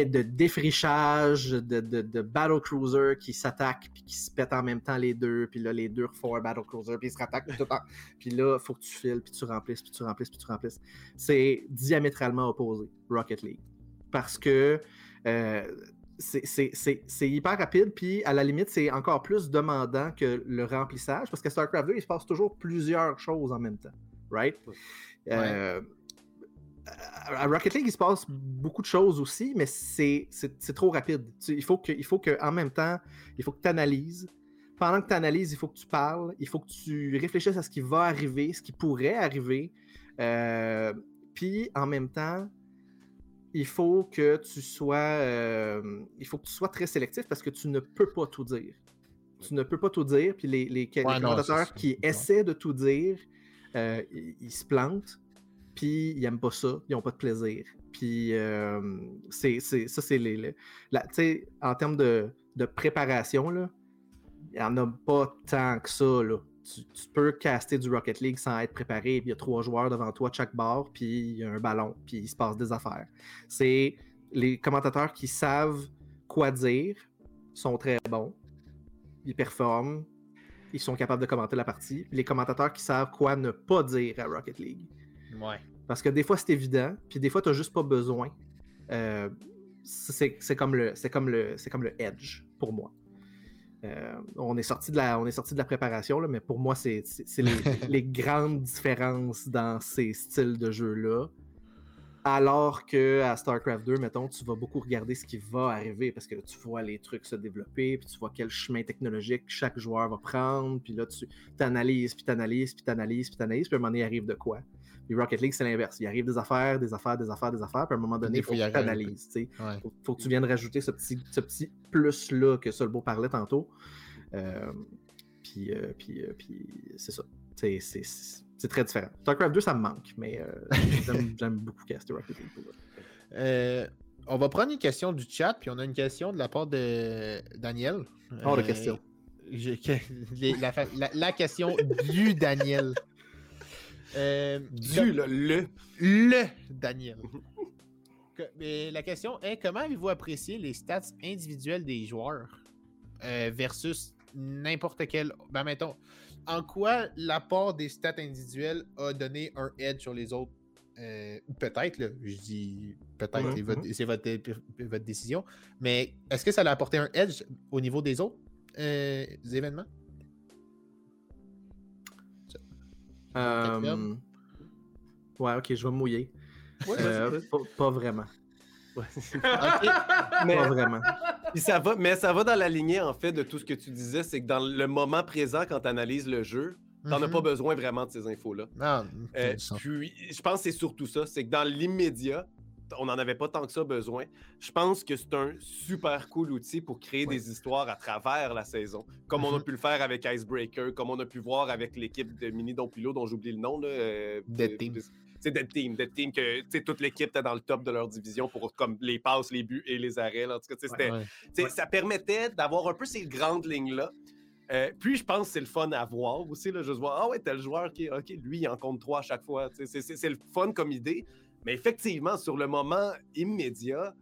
de défrichage, de, de, de battle cruiser qui s'attaquent puis qui se pètent en même temps les deux, puis là les deux refont un battle cruiser puis ils se rattaquent tout en- [LAUGHS] Puis là, faut que tu files, puis tu remplisses, puis tu remplisses, puis tu remplisses. C'est diamétralement opposé, Rocket League. Parce que euh, c'est hyper rapide, puis à la limite, c'est encore plus demandant que le remplissage, parce que StarCraft 2, il se passe toujours plusieurs choses en même temps, right? Euh, à Rocket League, il se passe beaucoup de choses aussi, mais c'est trop rapide. Tu- il faut que, il faut que, en même temps, il faut que tu analyses. Pendant que tu analyses, il faut que tu parles, il faut que tu réfléchisses à ce qui va arriver, ce qui pourrait arriver. Euh, Puis, en même temps, il faut que tu sois, euh, il faut que tu sois très sélectif parce que tu ne peux pas tout dire. Tu ne peux pas tout dire. Puis les, les, les Ouais, commentateurs qui essaient de tout dire, euh, ils, ils se plantent. Ils n'aiment pas ça, ils n'ont pas de plaisir. Puis euh, c'est, ça, c'est les. tu sais, en termes de, de préparation, il n'y en a pas tant que ça. Là. Tu, peux caster du Rocket League sans être préparé, il y a trois joueurs devant toi chaque bord, puis il y a un ballon, puis il se passe des affaires. C'est les commentateurs qui savent quoi dire, sont très bons, ils performent, ils sont capables de commenter la partie. Les commentateurs qui savent quoi ne pas dire à Rocket League. Ouais. Parce que des fois, c'est évident, puis des fois, tu n'as juste pas besoin. Euh, c'est comme, le- c'est comme, le- c'est comme le edge pour moi. Euh, on, est sorti de la, on est sorti de la préparation, là, mais pour moi, c'est les, [LAUGHS] les grandes différences dans ces styles de jeu-là. Alors que à StarCraft 2, mettons, tu vas beaucoup regarder ce qui va arriver parce que là, tu vois les trucs se développer, puis tu vois quel chemin technologique chaque joueur va prendre, puis là, tu analyses, puis tu analyses, puis tu analyses, puis tu analyses, puis à un moment donné, il arrive de quoi? Puis Rocket League, c'est l'inverse. Il arrive des affaires, des affaires, des affaires, des affaires, puis à un moment donné, il faut il que tu analyses. Ouais. Faut, faut que tu viennes rajouter ce petit, ce petit plus-là que Solbo parlait tantôt. Euh, puis, euh, puis, euh, puis c'est ça. C'est- C'est c'est très différent. StarCraft 2, ça me manque, mais [LAUGHS] j'aime- beaucoup caster Rocket League. on va prendre une question du chat, puis on a une question de la part de Daniel. Hors de question. je- la question du Daniel. Euh, Du, le. le Daniel. Que- mais la question est comment avez-vous apprécié les stats individuelles des joueurs euh, versus n'importe quel. Ben, mettons, en quoi l'apport des stats individuelles a donné un edge sur les autres Euh, Peut-être, là, je dis peut-être, Mhm, c'est votre, c'est votre, votre décision. Mais est-ce que ça a apporté un edge au niveau des autres euh, événements? Euh. Ouais, ok, je vais me mouiller. Ouais, Euh, pas, pas vraiment. [LAUGHS] Mais, Pas vraiment. puis ça va, mais ça va dans la lignée, en fait, de tout ce que tu disais, c'est que dans le moment présent, quand tu analyses le jeu, t'en as Mhm. pas besoin vraiment de ces infos-là. Non, Euh, puis, je pense que c'est surtout ça. C'est que dans l'immédiat, on n'en avait pas tant que ça besoin. Je pense que c'est un super cool outil pour créer Ouais. des histoires à travers la saison, comme on a Mhm. pu le faire avec Icebreaker, comme on a pu voir avec l'équipe de Mini Dompilo, dont j'oublie le nom. Là, euh, Dead de- Team. C'est Dead Team. Dead Team, que toute l'équipe était dans le top de leur division pour comme les passes, les buts et les arrêts. là. En tout cas, Ouais. ça permettait d'avoir un peu ces grandes lignes-là. Euh, puis je pense que c'est le fun à voir aussi. Là, juste voir, ah ouais, tel joueur qui, ok, lui, il en compte trois à chaque fois. C'est le fun comme idée. Mais effectivement, sur le moment immédiat,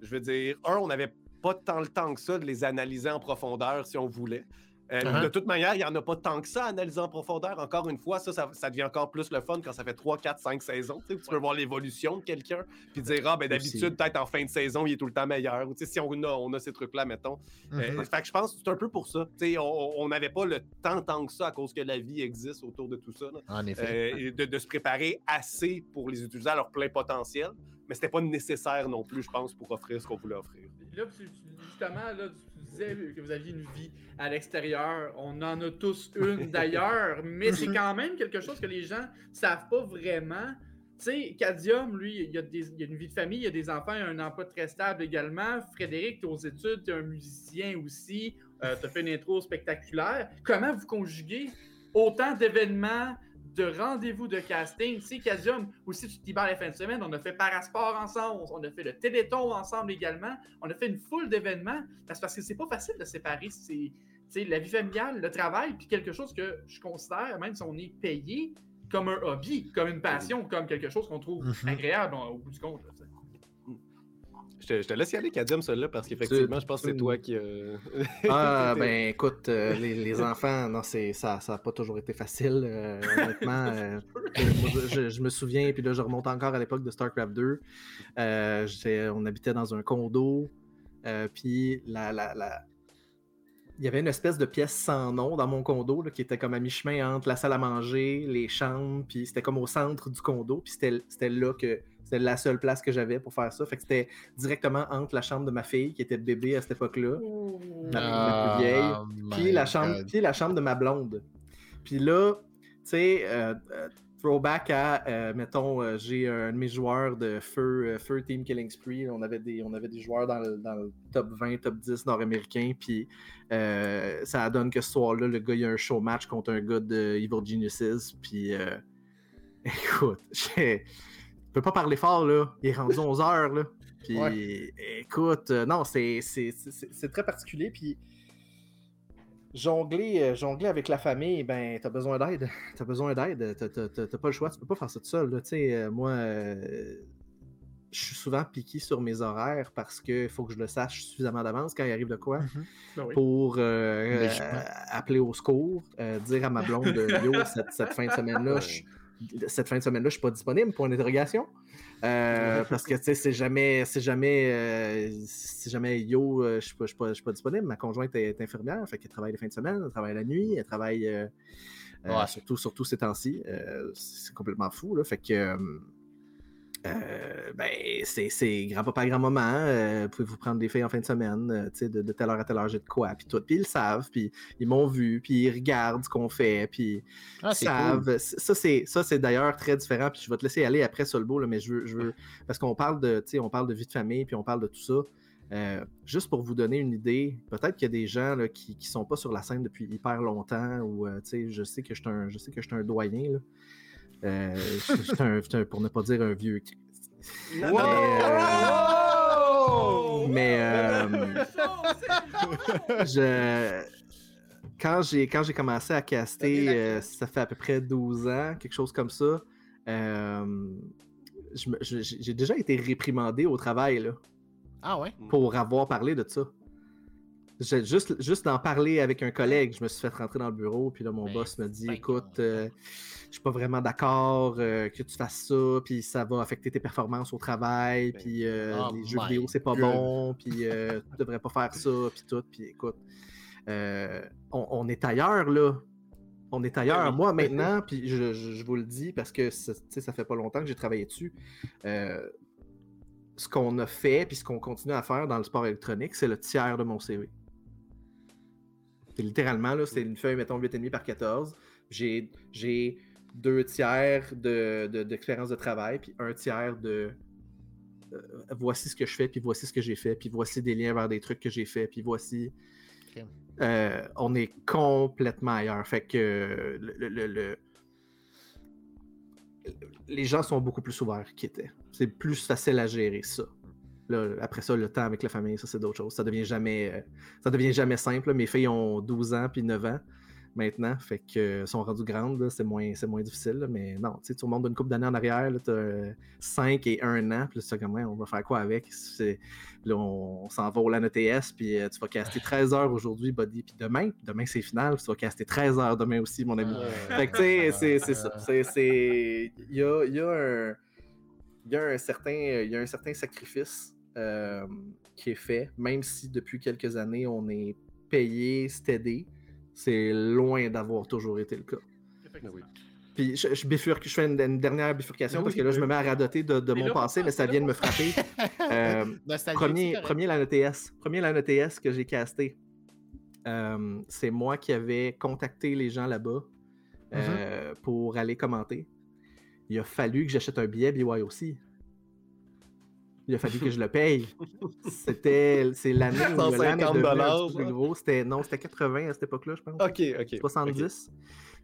je veux dire, un, on n'avait pas tant le temps que ça de les analyser en profondeur si on voulait. Euh, Uh-huh. De toute manière, il n'y en a pas tant que ça à analyser en profondeur. Encore une fois, ça, ça, ça devient encore plus le fun quand ça fait 3, 4, 5 saisons. Tu sais, tu peux voir l'évolution de quelqu'un, puis dire, ah, ben d'habitude, peut-être en fin de saison, il est tout le temps meilleur. Ou, tu sais, si on a, on a ces trucs-là, mettons. Euh, Mhm. fait que je pense que c'est un peu pour ça. Tu sais, on on n'avait pas le temps tant que ça à cause que la vie existe autour de tout ça. là. En effet. Euh, et de, de se préparer assez pour les utiliser à leur plein potentiel. Mais c'était pas nécessaire non plus, je pense, pour offrir ce qu'on voulait offrir. Là, tu- tu- justement, là, tu disais que vous aviez une vie à l'extérieur. On en a tous une [LAUGHS] d'ailleurs, mais c'est quand même quelque chose que les gens savent pas vraiment. Tu sais, Cadium, lui, il a, des- il a une vie de famille, il a des enfants, il a un emploi très stable également. Frédéric, tu es aux études, tu es un musicien aussi, tu as fait une intro spectaculaire. Comment vous conjuguez autant d'événements, de rendez-vous de casting? Tu sais, Cadium, aussi, tu te libères les fins de semaine, on a fait Parasport ensemble, on a fait le Téléthon ensemble également, on a fait une foule d'événements. Parce parce que c'est pas facile de séparer c'est, la vie familiale, le travail, puis quelque chose que je considère, même si on est payé, comme un hobby, comme une passion, comme quelque chose qu'on trouve Mhm. agréable au bout du compte. Je te, je te laisse y aller, Kadium, celui-là, parce qu'effectivement, je pense que c'est toi qui. euh, [LAUGHS] Ah, ben écoute, euh, les, les enfants, non, c'est, ça n'a pas toujours été facile, euh, honnêtement. je, je- je me souviens, puis là, je remonte encore à l'époque de StarCraft 2. euh, j'étais- on habitait dans un condo, puis la, la, la- il y avait une espèce de pièce sans nom dans mon condo là, qui était comme à mi-chemin entre la salle à manger, les chambres, puis c'était comme au centre du condo, puis c'était là que c'était la seule place que j'avais pour faire ça. Fait que c'était directement entre la chambre de ma fille, qui était bébé à cette époque-là, la, la plus vieille, Oh puis la, chambre, God. puis la chambre de ma blonde. Puis là, tu sais, euh, euh, throwback à, euh, mettons, euh, j'ai un de mes joueurs de feu, euh, feu Team Killing Spree. On avait des, on avait des joueurs dans le, dans le top 20, top 10 nord-américain. Puis euh, ça donne que ce soir-là, le gars, il y a un show match contre un gars de Evil Geniuses. Puis euh, [LAUGHS] écoute, j'ai- je peux pas parler fort, là. Il est rendu 11 heures, là. Puis écoute, euh, non, c'est très particulier. Puis jongler, euh, jongler avec la famille, ben, t'as besoin d'aide. [LAUGHS] T'as besoin d'aide. T'as- pas le choix. Tu peux pas faire ça tout seul. là. Tu sais, euh, moi, euh, je suis souvent piqué sur mes horaires parce qu'il faut que je le sache suffisamment d'avance quand il arrive de quoi Mhm. Ben oui. pour euh, euh, appeler au secours, euh, dire à ma blonde de, Yo, cette, cette fin de semaine-là, je- cette fin de semaine-là, je suis pas disponible pour une interrogation. Euh, parce que tu sais, c'est jamais, c'est jamais, euh, c'est jamais yo, euh, je suis pas, disponible. Ma conjointe est infirmière, fait qu'elle travaille les fins de semaine, elle travaille la nuit, elle travaille euh, Ouais. surtout, surtout ces temps-ci. C'est complètement fou là. Fait que euh, ben, c'est, c'est grand-papa, grand-maman. euh, Pouvez-vous prendre des filles en fin de semaine, euh, tu sais, de, de telle heure à telle heure, j'ai de quoi, puis tout. Puis ils le savent, puis ils m'ont vu, puis ils regardent ce qu'on fait, puis Ah, ils cool. savent. Ça, c'est, ça, c'est d'ailleurs très différent, puis je vais te laisser aller après Solbo, là, mais je veux, je veux parce qu'on parle de, tu sais, on parle de vie de famille, puis on parle de tout ça. Euh, juste pour vous donner une idée, peut-être qu'il y a des gens là, qui ne sont pas sur la scène depuis hyper longtemps, ou tu sais, je sais que je suis un, je sais que je suis un doyen. Là. Euh, je- je suis un- un- pour ne pas dire un vieux. Mais, euh! Mais euh, [LAUGHS] je... quand j'ai quand j'ai commencé à caster, euh, ça fait à peu près 12 ans, quelque chose comme ça. euh, j'ai déjà été réprimandé au travail là, Ah ouais? pour avoir parlé de ça. Juste, juste d'en parler avec un collègue, je me suis fait rentrer dans le bureau, puis là, mon Ben, boss me dit ben, Écoute, euh, je suis pas vraiment d'accord euh, que tu fasses ça, puis ça va affecter tes performances au travail, Ben, puis euh, oh les jeux vidéo, c'est pas God. bon, puis euh, tu devrais pas faire ça, puis tout. Puis écoute, on, on est ailleurs, là. On est ailleurs. oui. Moi, [LAUGHS] maintenant, puis je, je- je vous le dis parce que ça, fait pas longtemps que j'ai travaillé dessus. euh, ce qu'on a fait, puis ce qu'on continue à faire dans le sport électronique, c'est le tiers de mon CV. C'est littéralement, là, c'est une feuille, mettons, 8,5 par 14. J'ai, j'ai deux tiers de, de- d'expérience de travail, puis un tiers de euh, voici ce que je fais, puis voici ce que j'ai fait, puis voici des liens vers des trucs que j'ai fait, puis voici. Euh, on est complètement ailleurs. Fait que le, le- le- le- les gens sont beaucoup plus ouverts qu'ils étaient. C'est plus facile à gérer ça. Là, après ça, le temps avec la famille, ça c'est d'autres choses. Ça devient jamais, euh, ça devient jamais simple. là. Mes filles ont 12 ans puis 9 ans maintenant, fait que euh, sont rendues grandes, c'est moins, c'est moins difficile. là. mais non, tu sais, tu remontes d'une couple d'années en arrière, tu as 5 et 1 an, puis là, c'est comme, Ouais, on va faire quoi avec? C'est- Là, on, on s'en va au LAN ETS, puis euh, tu vas caster 13 heures aujourd'hui, buddy, puis demain, demain c'est final, puis tu vas caster 13 heures demain aussi, mon ami. Fait que, tu sais, c'est- ça. C'est- Il y a, y a un. Il y a un certain, il y a un certain sacrifice euh, qui est fait, même si depuis quelques années on est payé, steady, c'est loin d'avoir toujours été le cas. Puis je, je bifurque, je fais une, une dernière bifurcation Ben parce oui, que là je ben me mets à radoter de, mon là, passé, mais ça vient de me frapper. [LAUGHS] Euh, premier, correct. premier que j'ai casté. Euh, c'est moi qui avais contacté les gens là-bas euh, pour aller commenter. Il a fallu que j'achète un billet BYOC. Il a fallu que je le paye. C'était c'est l'année où le LAN est 150 devenu un dollars, petit peu plus gros. C'était non, c'était 80 à cette époque-là, je pense. Ok, ok. 70.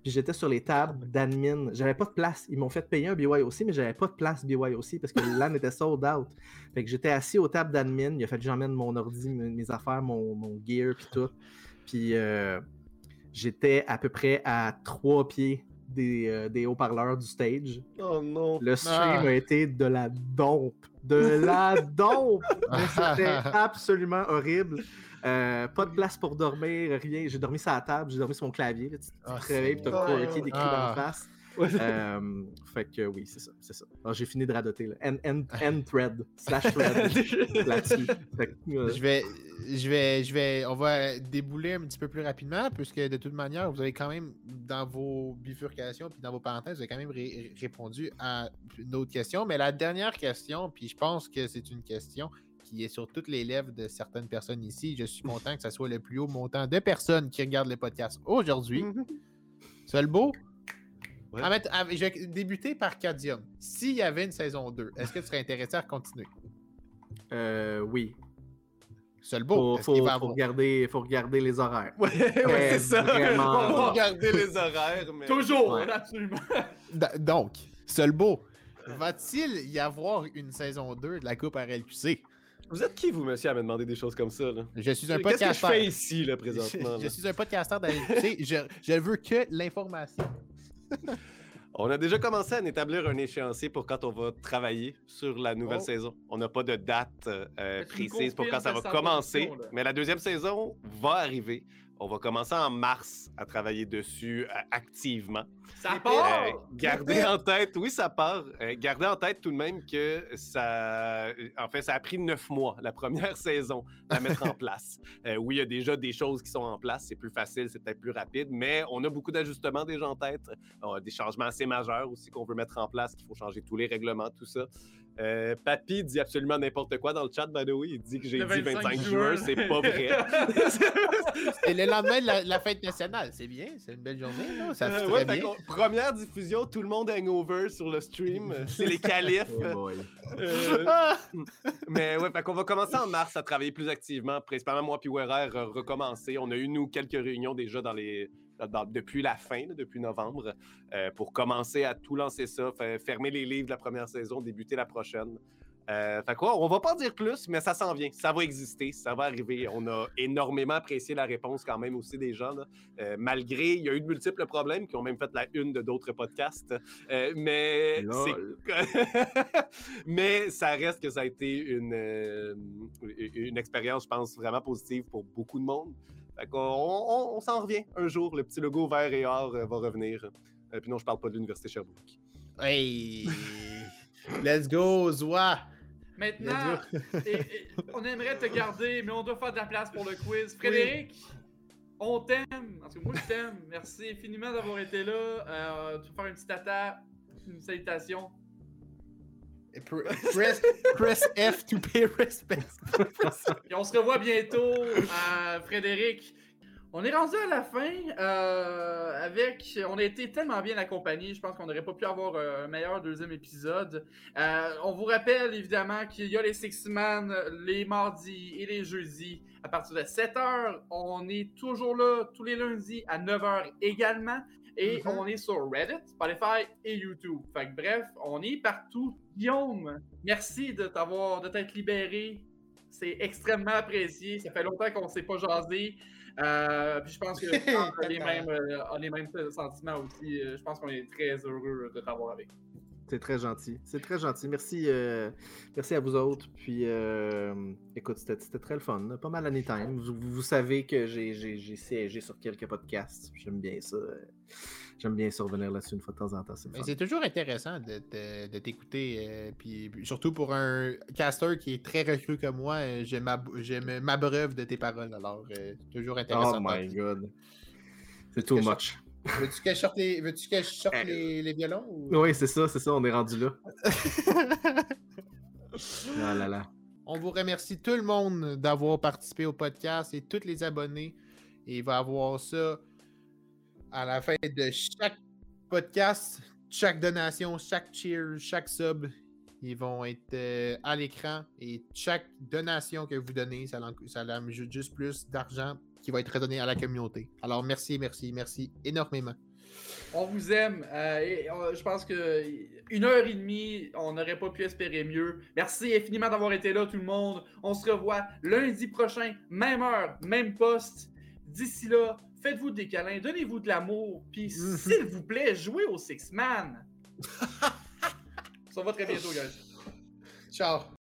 Puis j'étais sur les tables d'admin. J'avais pas de place. Ils m'ont fait payer un BYOC, mais j'avais pas de place BYOC parce que [LAUGHS] LAN était sold out. Fait que j'étais assis aux tables d'admin. Il a fallu que j'emmène mon ordi, mes mes affaires, mon, mon gear, puis tout. Puis euh, j'étais à peu près à trois pieds des, euh, des haut-parleurs du stage. Oh non. Le stream Ah. a été de la dompe. De la dompe! [LAUGHS] Mais C'était absolument horrible. Euh, pas de place pour dormir, rien. J'ai dormi sur la table, j'ai dormi sur mon clavier. là. Tu, tu Ah, te réveilles, puis t'as qui décrit Ah. dans la face. Euh, fait que oui, c'est ça, c'est ça. Alors, j'ai fini de radoter. Là. End, end- end thread, slash thread [LAUGHS] là-dessus. Euh, Je vais, je vais, je vais, on va débouler un petit peu plus rapidement, puisque de toute manière, vous avez quand même, dans vos bifurcations puis dans vos parenthèses, vous avez quand même ré- répondu à une autre question. Mais la dernière question, puis je pense que c'est une question qui est sur toutes les lèvres de certaines personnes ici. Je suis content que ce soit le plus haut montant de personnes qui regardent le podcast aujourd'hui. [LAUGHS] Seul beau. Ouais. Je vais débuter par Cadium. S'il y avait une saison 2, est-ce que tu serais intéressé à continuer? euh, oui, Seul beau. faut, faut, va faut avoir- regarder, faut regarder les horaires. Ouais, [LAUGHS] ouais, c'est ça. Vraiment. Va regarder les horaires, mais. Toujours, Ouais. absolument. D- Donc, seul beau. Va-t-il y avoir une saison 2 de la Coupe RLQC? Vous êtes qui, vous, monsieur, à me demander des choses comme ça, là? Je suis un Qu'est-ce que je podcasteur. fais ici, là, présentement? je là? suis un podcasteur de RLQC. je, je veux que l'information. [LAUGHS] On a déjà commencé à établir un échéancier pour quand on va travailler sur la nouvelle Oh. saison. On n'a pas de date euh, précise pour quand ça va commencer, mais la deuxième saison va arriver. On va commencer en mars à travailler dessus euh, activement. Ça Euh, part! gardez en tête, oui, ça part. Euh, gardez en tête tout de même que ça, en fait, ça a pris neuf mois la première [LAUGHS] saison à mettre en place. Euh, oui, il y a déjà des choses qui sont en place, c'est plus facile, c'est peut-être plus rapide, mais on a beaucoup d'ajustements déjà en tête, On a des changements assez majeurs aussi qu'on veut mettre en place, qu'il faut changer tous les règlements, tout ça. Euh, Papy dit absolument n'importe quoi dans le chat, by the way. Il dit que j'ai dit 25 juin, c'est pas vrai. [LAUGHS] C'est le lendemain de la, la fête nationale. C'est bien, c'est une belle journée. Là. Ça Euh, ouais, bien. première diffusion, tout le monde hangover sur le stream. C'est les qualifs. Oh boy. Euh, mais ouais, fait qu'on va commencer en mars à travailler plus activement. Principalement, moi puis Werer, euh, recommencer. On a eu, nous, quelques réunions déjà dans les, dans- depuis la fin, là, depuis novembre, euh, pour commencer à tout lancer ça, fermer les livres de la première saison, débuter la prochaine. Euh, fait quoi, on va pas en dire plus, mais ça s'en vient. Ça va exister, ça va arriver. On a énormément apprécié la réponse quand même aussi des gens. là. Euh, malgré, il y a eu de multiples problèmes qui ont même fait la une de d'autres podcasts. Euh, mais, [LAUGHS] mais ça reste que ça a été une, euh, une expérience, je pense, vraiment positive pour beaucoup de monde. Fait qu'on on, on s'en revient un jour. Le petit logo vert et or euh, va revenir. Euh, puis non, je parle pas de l'Université Sherbrooke. Hey! [LAUGHS] Let's go, Zoa! Maintenant, [LAUGHS] et- et on aimerait te garder, mais on doit faire de la place pour le quiz. Frédéric, on t'aime. Parce que moi, je t'aime. Merci infiniment d'avoir été là. Euh, tu peux faire une petite attaque, une salutation? Pr- Press, press F to pay respect. [LAUGHS] Et on se revoit bientôt, euh, Frédéric. On est rendu à la fin euh, avec. On a été tellement bien accompagnés, je pense qu'on n'aurait pas pu avoir euh, un meilleur deuxième épisode. Euh, on vous rappelle évidemment qu'il y a les Six Man les mardis et les jeudis à partir de 7h. On est toujours là tous les lundis à 9h également. Et Mhm. on est sur Reddit, Spotify et YouTube. Fait que bref, on est partout. Guillaume, merci de t'avoir, de t'être libéré. C'est extrêmement apprécié. Ça fait longtemps qu'on ne s'est pas jasé. Euh, puis je pense que [LAUGHS] Franck a les mêmes, euh, a les mêmes sentiments aussi. Euh, Je pense qu'on est très heureux de t'avoir avec. C'est très gentil. C'est très gentil. Merci, euh, merci à vous autres. Puis, écoute, c'était très le fun. Pas mal anytime. Vous, vous savez que j'ai- j'ai j'ai siégé sur quelques podcasts. J'aime bien ça. J'aime bien ça revenir là-dessus une fois de temps en temps. C'est toujours intéressant de, te- de t'écouter. euh, puis surtout pour un caster qui est très recru comme moi, euh, je m'abreuve de tes paroles. Alors, euh, c'est toujours intéressant. Oh my god. C'est too much. Veux-tu que je sorte les, que je sorte les, les violons? ou- Oui, c'est ça, c'est ça. On est rendu là. Ah là là. On vous remercie tout le monde d'avoir participé au podcast et tous les abonnés. Et il va y avoir ça à la fin de chaque podcast, chaque donation, chaque cheer, chaque sub. Ils vont être euh, à l'écran et chaque donation que vous donnez, ça, ça juste plus d'argent qui va être redonné à la communauté. Alors merci, merci, merci énormément. On vous aime. euh, je pense que une heure et demie, on n'aurait pas pu espérer mieux. Merci infiniment d'avoir été là, tout le monde. On se revoit lundi prochain, même heure, même poste. D'ici là, faites-vous des câlins, donnez-vous de l'amour, puis [LAUGHS] Mhm. s'il vous plaît, jouez au Six Man. [LAUGHS] Ça va très bientôt, guys. Ciao!